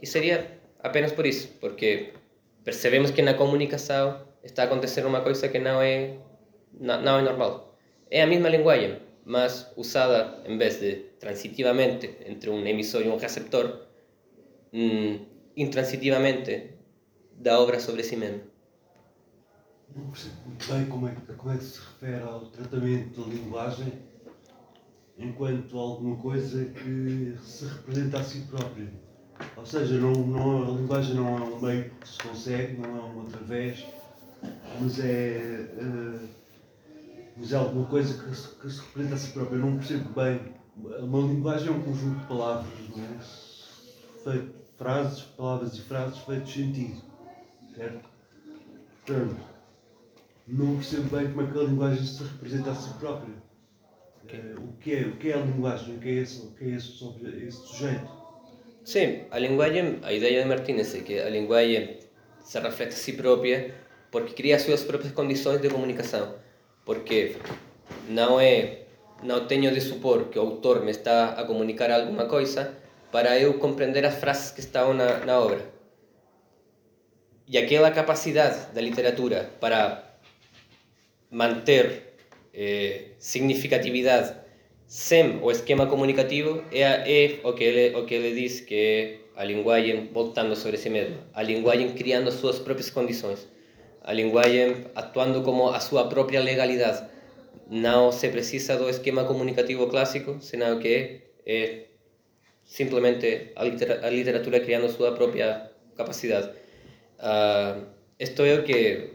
[SPEAKER 2] E seria apenas por isso, porque percebemos que na comunicação está a acontecer uma coisa que não é não é normal. É a mesma linguagem, mas usada em vez de transitivamente entre um emissor e um receptor, hum, intransitivamente da obra sobre si mesmo.
[SPEAKER 5] Não percebo muito bem como é, como é que se refere ao tratamento da linguagem enquanto alguma que se representa a si própria. Ou seja, não, não, a linguagem não é um meio que se consegue, não é um através, mas é, uh, mas é alguma coisa que se, que se representa a si própria. Eu não percebo bem. Uma linguagem é um conjunto de palavras, não é? Feito, frases, palavras e frases feitos sentido, certo? Portanto, não percebo bem como é que a linguagem se representa a si própria. Uh, o, que é, o que é a linguagem? O que é esse, o que é esse, esse sujeito?
[SPEAKER 2] Sim, a linguagem, a ideia de Martínez que a linguagem se reflete a si própria porque cria as suas próprias condições de comunicação. Porque não é, não tenho de supor que o autor me está a comunicar alguma coisa para eu compreender as frases que estão na, na obra. E aquela capacidade da literatura para manter eh, sem o esquema comunicativo é, é o, que ele, o que ele diz que é a voltando sobre si mesma, a linguagem criando as suas próprias condições, a linguagem atuando como a sua própria legalidade. Não se precisa do esquema comunicativo clássico, senão que é simplesmente a, litera, a literatura criando a sua própria capacidade. Uh, isto é o que,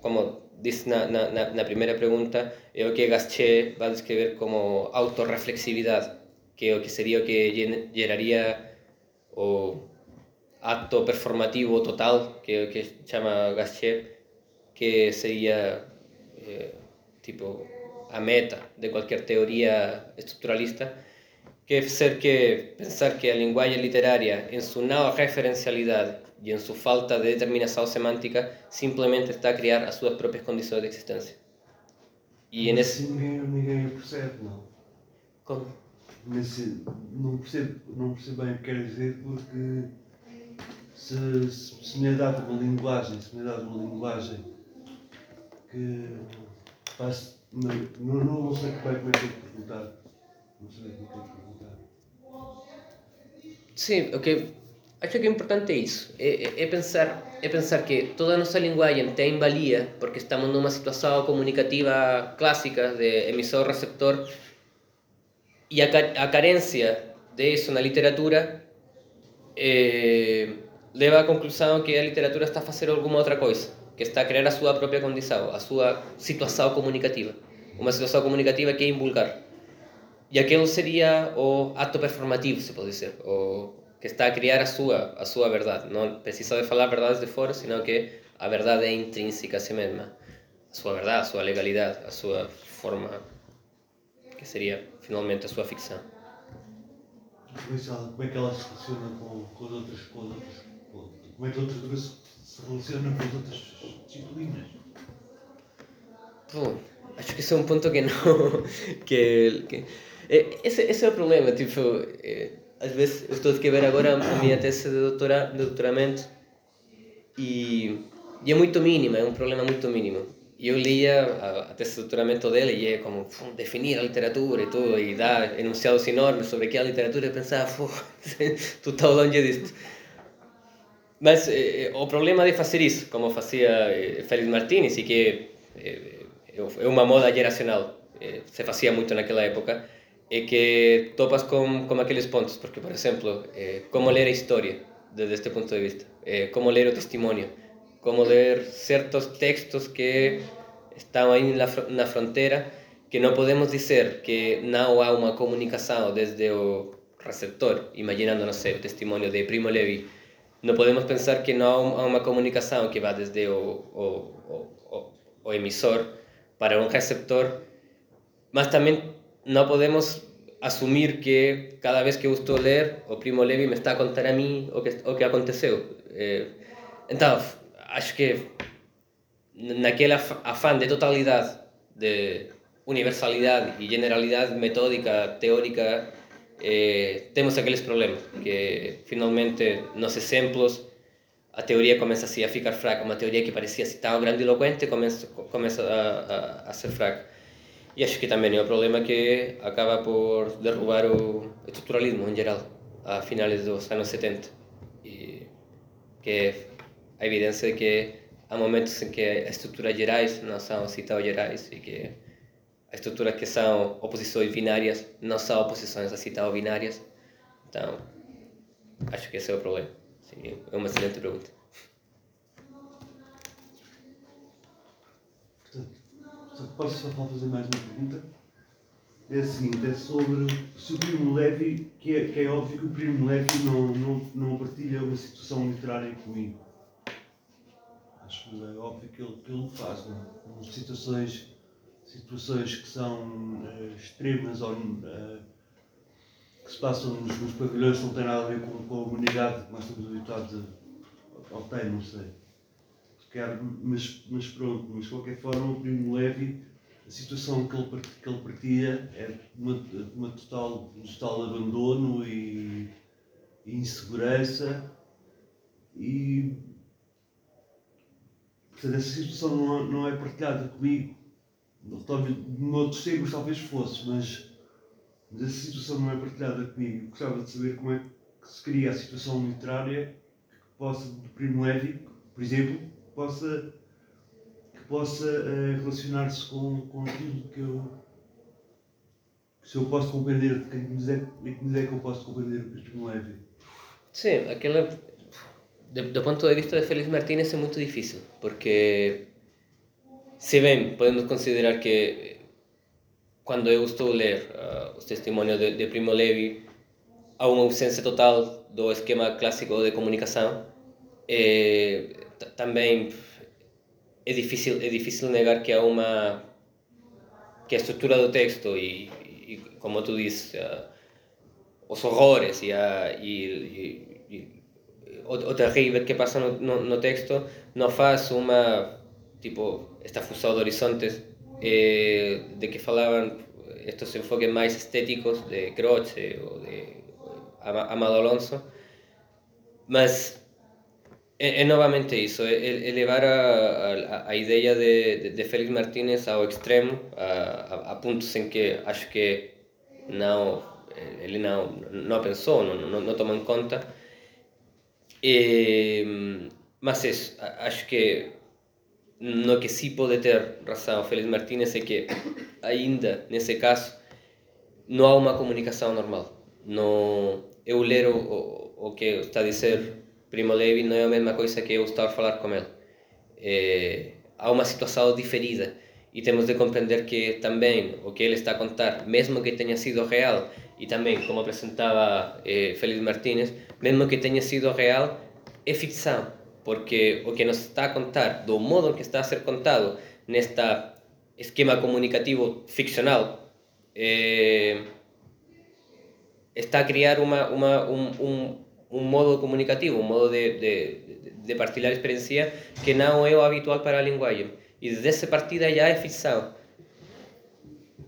[SPEAKER 2] como disse na, na, na primeira pergunta, é o que Gasché vai descrever como autorreflexividade, que o que seria o que geraria o acto performativo total, que que chama Gasché, que seria eh, tipo a meta de qualquer teoria estruturalista, que é ser que pensar que a linguagem literária, em sua não referencialidade, y en su falta de determinación semántica simplemente está a criar as suas próprias condições de existência.
[SPEAKER 5] E é nesse... ninguém, ninguém percebe, não.
[SPEAKER 2] Como?
[SPEAKER 5] Nesse, não, percebo, não percebo bem o que quer dizer porque se, se, se me é dada uma linguagem, se me é dada uma linguagem que faz. Não, não, não sei como é, que é perguntar. Não sei como é que é perguntar.
[SPEAKER 2] Sim, o que acho que é importante é isso. É, é, é, pensar, é pensar que toda a nossa linguagem tem valia porque estamos numa situação comunicativa clássica de emissor-receptor e a, a carência disso na literatura eh, leva à conclusão que a literatura está a fazer alguma outra coisa, que está a criar a sua própria condição, a sua situação comunicativa. Uma situação comunicativa que é invulgar. E aquilo seria o ato performativo, se pode dizer, o que está a criar a sua, a sua verdade. Não precisa de falar verdades de fora, senão que a verdade é intrínseca a si mesma. A sua verdade, a sua legalidade, a sua forma, que seria finalmente a sua ficção.
[SPEAKER 5] Como é que ela se relaciona com, com as outras, com as outras, como é que a literatura se, se relaciona com as outras disciplinas?
[SPEAKER 2] Bom, acho que esse é um ponto que não. que, que esse, esse é o problema, tipo, é, às vezes eu estou a ver agora a minha tese de, doutora, de doutoramento e, e é muito mínima, é um problema muito mínimo. E eu lia a, a tese de doutoramento dele e é como definir a literatura e tudo, e dar enunciados enormes sobre que é a literatura e pensava, tu estás longe disto. Mas eh, o problema de fazer isso, como fazia eh, Félix Martínez, e que eh, é uma moda geracional, eh, se fazia muito naquela época, é que topas com, com aqueles pontos, porque, por exemplo, eh, como ler a história desde este ponto de vista, eh, como ler o testemunho, como ler certos textos que estão aí na, na fronteira, que não podemos dizer que não há uma comunicação desde o receptor, imaginando, não sei, o testemunho de Primo Levi, não podemos pensar que não há uma comunicação que vá desde o, o, o, o emissor para um receptor, mas também não podemos assumir que cada vez que a ler, o Primo Levi me está a contar a mim o que, o que aconteceu. Eh, então, acho que naquele afã de totalidade, de universalidade e generalidade metódica, teórica, eh, temos aqueles problemas, que finalmente nos exemplos a teoria começa assim a ficar fraca, uma teoria que parecia assim, tão grandiloquente começa a, a, a ser fraca. E acho que também é um problema que acaba por derrubar o estruturalismo em geral, a finais dos anos 70. E que a evidência de que há momentos em que as estruturas gerais não são tão gerais e que as estruturas que são oposições binárias não são oposições assim tão binárias. Então, acho que esse é o problema. Sim, é uma excelente pergunta.
[SPEAKER 5] Posso só fazer mais uma pergunta? É a seguinte, é sobre se o Primo Levi, que é, que é óbvio que o Primo Levi não, não, não partilha uma situação literária comigo. Acho que é óbvio que ele, que ele faz, não? É? Situações, situações que são uh, extremas ou uh, que se passam nos, nos pavilhões não têm nada a ver com, com a humanidade que nós estamos habituados a, ao ter, não sei quer, mas, mas pronto, mas de qualquer forma o Primo Levi, a situação que ele, que ele partia é uma, uma total, um total abandono e, e insegurança e portanto, essa situação não, não é partilhada comigo. Talvez, noutros tempos talvez fosse, mas, mas essa situação não é partilhada comigo. Gostava de saber como é que se cria a situação literária que possa, do Primo Levi, por exemplo, possa, que possa uh, relacionar-se com, com aquilo que eu. Se eu posso compreender, de quem dizer, de que dizer que eu posso compreender o que me leve.
[SPEAKER 2] Sim, aquela. Do ponto de vista de Félix Martínez é muito difícil, porque se bem podemos considerar que quando eu estou a ler uh, os testemunhos de, de Primo Levi, há uma ausência total do esquema clássico de comunicação. E, também é difícil é difícil negar que há uma que a estrutura do texto e, e como tu disse uh, os horrores e, a, e, e o, o terrível que passa no, no, no, texto não faz uma tipo esta fusão de horizontes eh, de que falavam estes enfoques mais estéticos de Croce ou de Amado Alonso mas É, é novamente isso, é, é levar a, a, a ideia de, de, de, Félix Martínez ao extremo, a, a, pontos em que acho que não, ele não, não pensou, não, não, não tomou em conta. E, mas isso, acho que no que sim pode ter razão Félix Martínez é que ainda nesse caso não há uma comunicação normal. No, eu ler o, o, o que está a dizer Primo Levi não é a mesma coisa que eu estar a falar com ele. É, há uma situação diferida e temos de compreender que também o que ele está a contar, mesmo que tenha sido real, e também, como apresentava eh, Félix Martínez, mesmo que tenha sido real, é ficção, porque o que nos está a contar, do modo que está a ser contado nesta esquema comunicativo ficcional, eh, está a criar uma, uma, um, um, un modo comunicativo, un modo de, de, de partilhar experiencia que non é o habitual para a linguaxe. E desde esa partida ya é ficção.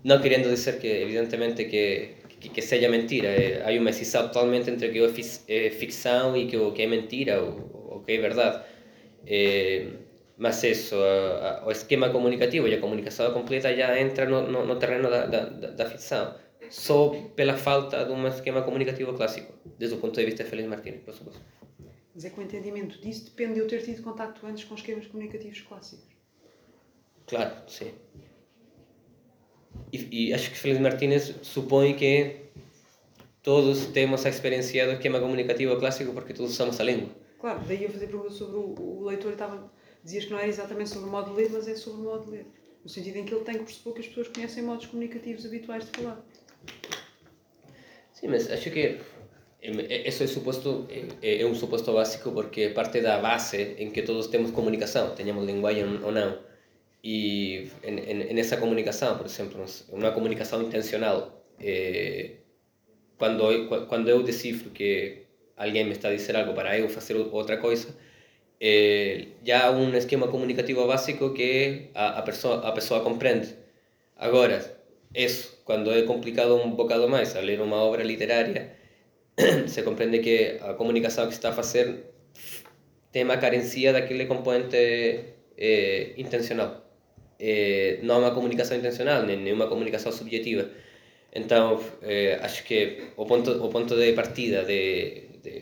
[SPEAKER 2] Non querendo dizer que, evidentemente, que, que, que seja mentira. É, hai unha excisão totalmente entre que é ficção e que o que é mentira ou, o que é verdade. É, mas eso, o esquema comunicativo e a comunicação completa já entra no, no, no terreno da, da, da ficção. Só pela falta de um esquema comunicativo clássico, desde o ponto de vista de Félix Martínez, por supuesto.
[SPEAKER 1] Mas é que o entendimento disso depende de eu ter tido contacto antes com esquemas comunicativos clássicos.
[SPEAKER 2] Claro, sim. E, e acho que Félix Martínez supõe que todos temos a experiência do esquema comunicativo clássico porque todos usamos a língua.
[SPEAKER 1] Claro, daí eu fazer pergunta sobre o, o leitor estava dizias que não era exatamente sobre o modo de ler, mas é sobre o modo de ler. No sentido em que ele tem que perceber que as pessoas conhecem modos comunicativos habituais de falar.
[SPEAKER 2] Sim, mas acho que isso é suposto é, é um suposto básico porque parte da base em que todos temos comunicação, tenhamos linguagem ou não. E nessa comunicação, por exemplo, uma comunicação intencional, eh, quando quando eu decifro que alguém me está dizer algo para eu fazer outra coisa, eh, já há um esquema comunicativo básico que a, a pessoa a pessoa compreende. Agora, eso, cuando é complicado un bocado máis a ler unha obra literaria, se comprende que a comunicación que está a facer ten má carencia daquele componente eh, intencional. Eh, non é unha comunicación intencional, nem, unha comunicación subjetiva. Entón, eh, acho que o ponto, o ponto de partida de, de,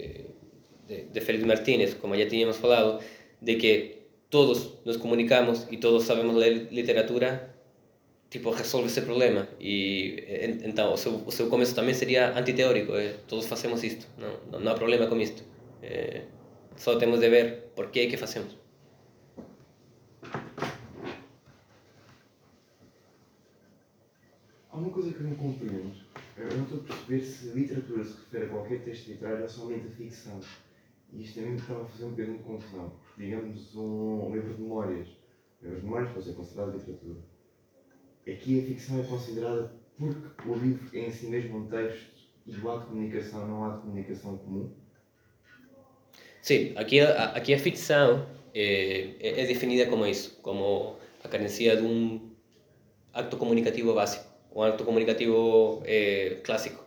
[SPEAKER 2] de, de Félix Martínez, como ya tiñamos falado, de que todos nos comunicamos e todos sabemos ler literatura, tipo, resolve esse problema. E então o seu, o seu começo também seria antiteórico. É, todos fazemos isto, não, não, há problema com isto. É, só temos de ver por que é que fazemos.
[SPEAKER 6] Há uma coisa que eu não compreendo. Eu não estou a perceber se literatura se refere a qualquer texto literário ou somente a ficção. E isto também me estava a fazer um bocadinho de confusão. Digamos um, livro de memórias. De memórias pode ser considerado literatura aqui a ficção é considerada porque o livro é em si mesmo um texto e do ato de comunicação não há de comunicação comum?
[SPEAKER 2] Sim, aqui, aqui a ficção é, é, é definida como isso, como a carência de um acto comunicativo básico, um acto comunicativo é, clássico.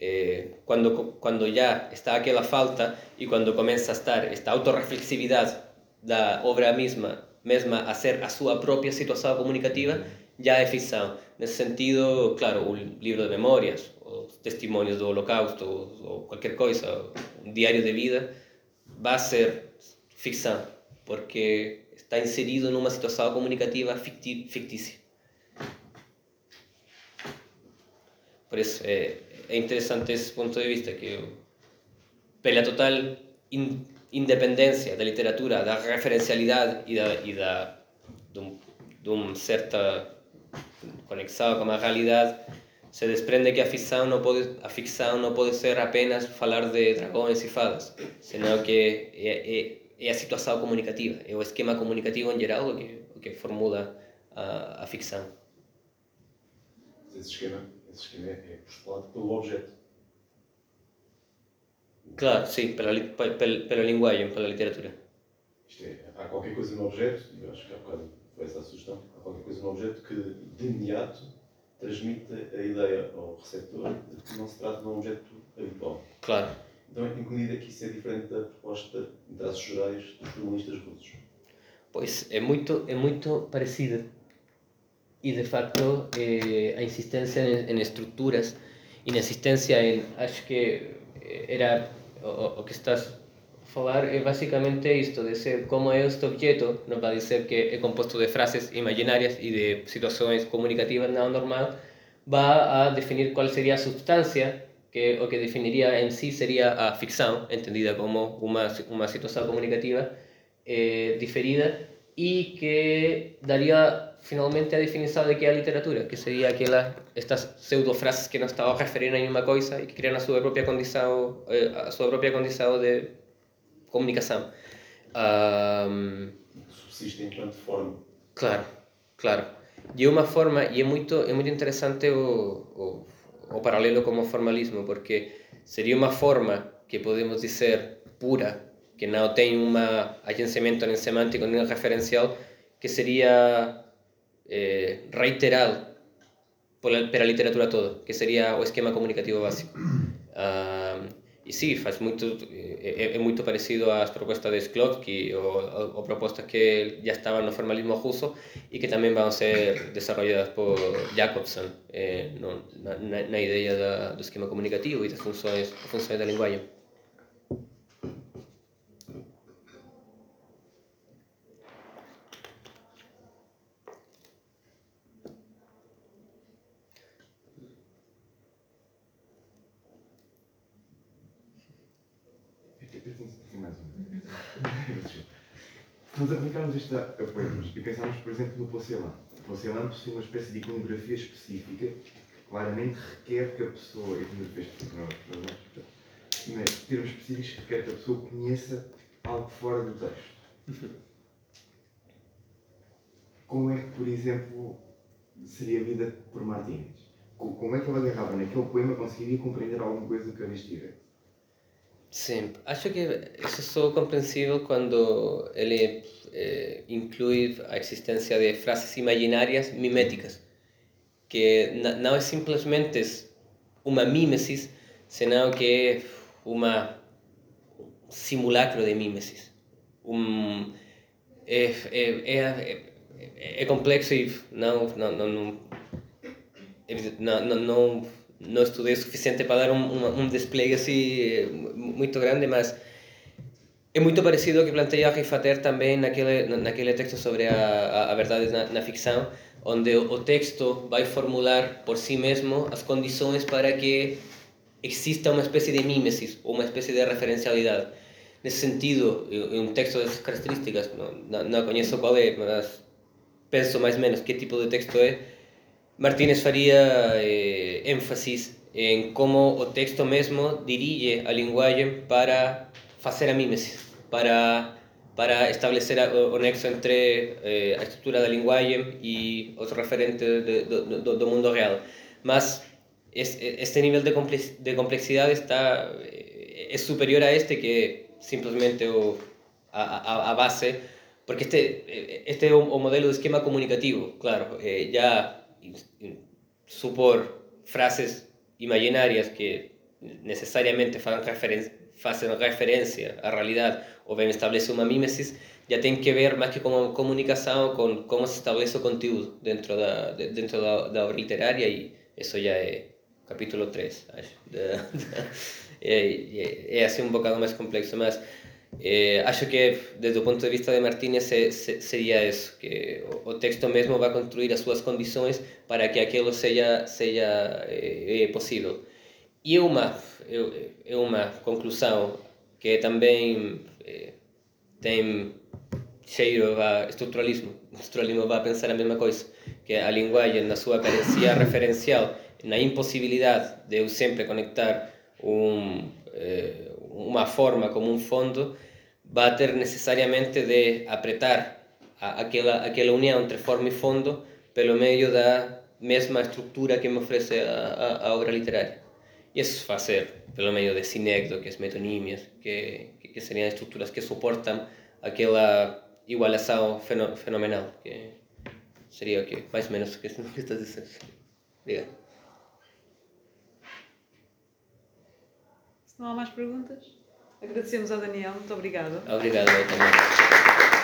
[SPEAKER 2] É, quando, quando já está aquela falta e quando começa a estar esta autorreflexividade da obra mesma, mesma a ser a sua própria situação comunicativa, ya é ficção. Nesse sentido, claro, un libro de memorias, os testimonios do holocausto, ou qualquer coisa, un diario de vida, vai ser ficção, porque está inserido numa situação comunicativa fictícia. Por isso, é, é interessante esse ponto de vista, que pela total in, independência da literatura, da referencialidade e da, e da de, um, de uma certa conectado con a realidade, se desprende que a ficção non pode, a ficção pode ser apenas falar de dragões e fadas, senão que é, é, é a situação comunicativa, é o esquema comunicativo em geral o que, o que formula a, a ficção.
[SPEAKER 6] Esse esquema, esse esquema é postulado pelo objeto.
[SPEAKER 2] Claro, sim, pela, pela, pela linguagem, pela literatura.
[SPEAKER 6] Isto é, há qualquer coisa no objeto, e eu acho que há bocado foi essa a sugestão, há qualquer coisa no objeto que de imediato transmite a ideia ao receptor de que não se trata de um objeto habitual.
[SPEAKER 2] Claro.
[SPEAKER 4] Então, em que medida que isso é diferente da proposta, em traços gerais, dos jornalistas russos?
[SPEAKER 2] Pois é muito, é muito parecida. E de facto, eh, a insistência em, em estruturas e na insistência em. Acho que era o, o que estás falar é basicamente isto, de ser como é este objeto, nos vai dizer que é composto de frases imaginárias e de situações comunicativas não normal, vai a definir qual seria a substância que o que definiría en sí sería a ficción, entendida como una, una situación comunicativa eh, diferida y que daría finalmente a definición de que é a literatura, que sería aquela, estas pseudofrases que non estaban a referir a nenhuma coisa e que crean a súa propia condición, eh, a súa propia condición de comunicación. Um,
[SPEAKER 4] Subsiste enquanto forma.
[SPEAKER 2] Claro, claro. E é unha forma, e é moito, é moito interesante o, o o paralelo como formalismo, porque sería uma forma que podemos dizer pura, que não tem um agenciamento nem semântico nem referencial, que seria eh, reiterado pela literatura toda, que seria o esquema comunicativo básico. Uh, e sim, faz muito, é, é, muito parecido às propostas de Sklotsky ou, ou, propostas que já estavam no formalismo russo e que também vão ser desenvolvidas por Jacobson eh, no, na, na, ideia da, do esquema comunicativo e das funções, funções da
[SPEAKER 6] Nós aplicámos isto a poemas e pensámos, por exemplo, no Pocelã. O Pocelã possui uma espécie de iconografia específica que claramente requer que a pessoa, fez mas termos específicos requer que a pessoa conheça algo fora do texto. Como é que, por exemplo, seria a vida por Martínez? Como é que ela agarrava naquele poema conseguiria compreender alguma coisa que ali estivesse?
[SPEAKER 2] Sim, acho que isso só compreensível quando ele eh, inclui a existência de frases imaginárias miméticas, que não é simplesmente uma mímesis, senão que é uma simulacro de mímesis. Um, é, é, é, é, complexo e não, não, não, não, não, não não estudei o suficiente para dar um, um, um despliegue assim muito grande, mas é muito parecido ao que planteia Rifater também naquele, naquele texto sobre a, a verdade na, na ficção, onde o texto vai formular por si mesmo as condições para que exista uma espécie de mímesis ou uma espécie de referencialidade. Nesse sentido, um texto dessas características, não, não, conheço qual é, mas penso mais ou menos que tipo de texto é, Martínez faría eh, énfasis en como o texto mesmo dirige a linguagem para facer a mímesis, para, para establecer o nexo entre eh, a estrutura da linguagem e os referentes de, do, do, do, mundo real. Mas es, este nível de, complex, de complexidade está, é superior a este que simplesmente o, a, a, a base, porque este, este é o, modelo de esquema comunicativo, claro, eh, supor frases imaginarias que necesariamente referen facen referencia á realidade ou ben establece unha mímesis, ya ten que ver máis que como comunicación con como se establece o conteúdo dentro da, de, dentro da, da obra literaria e eso ya é capítulo 3, acho. Da, da, bocado máis complexo, mas Eh, acho que desde o ponto de vista de Martínez se, se, sería eso, que o, o texto mesmo vai construir as súas condições para que aquilo seja, seja eh, posible. E é uma, é, uma conclusão que também eh, tem cheiro a estruturalismo. O estruturalismo vai pensar a mesma coisa, que a linguagem na sua carencia referencial, na impossibilidade de eu sempre conectar um, eh, uma forma como um fundo, va a ter necesariamente de apretar aquela, aquela união entre forma e fundo pelo meio da mesma estrutura que me oferece a, a, a obra literária. E isso faz ser pelo meio de sinécdoques, metonímias, que, que, seriam estruturas que suportam aquela igualação fenomenal, que seria o que mais ou menos o que estás dizendo. Diga.
[SPEAKER 1] Se não há mais perguntas, agradecemos ao Daniel. Muito obrigada.
[SPEAKER 2] Obrigado eu também.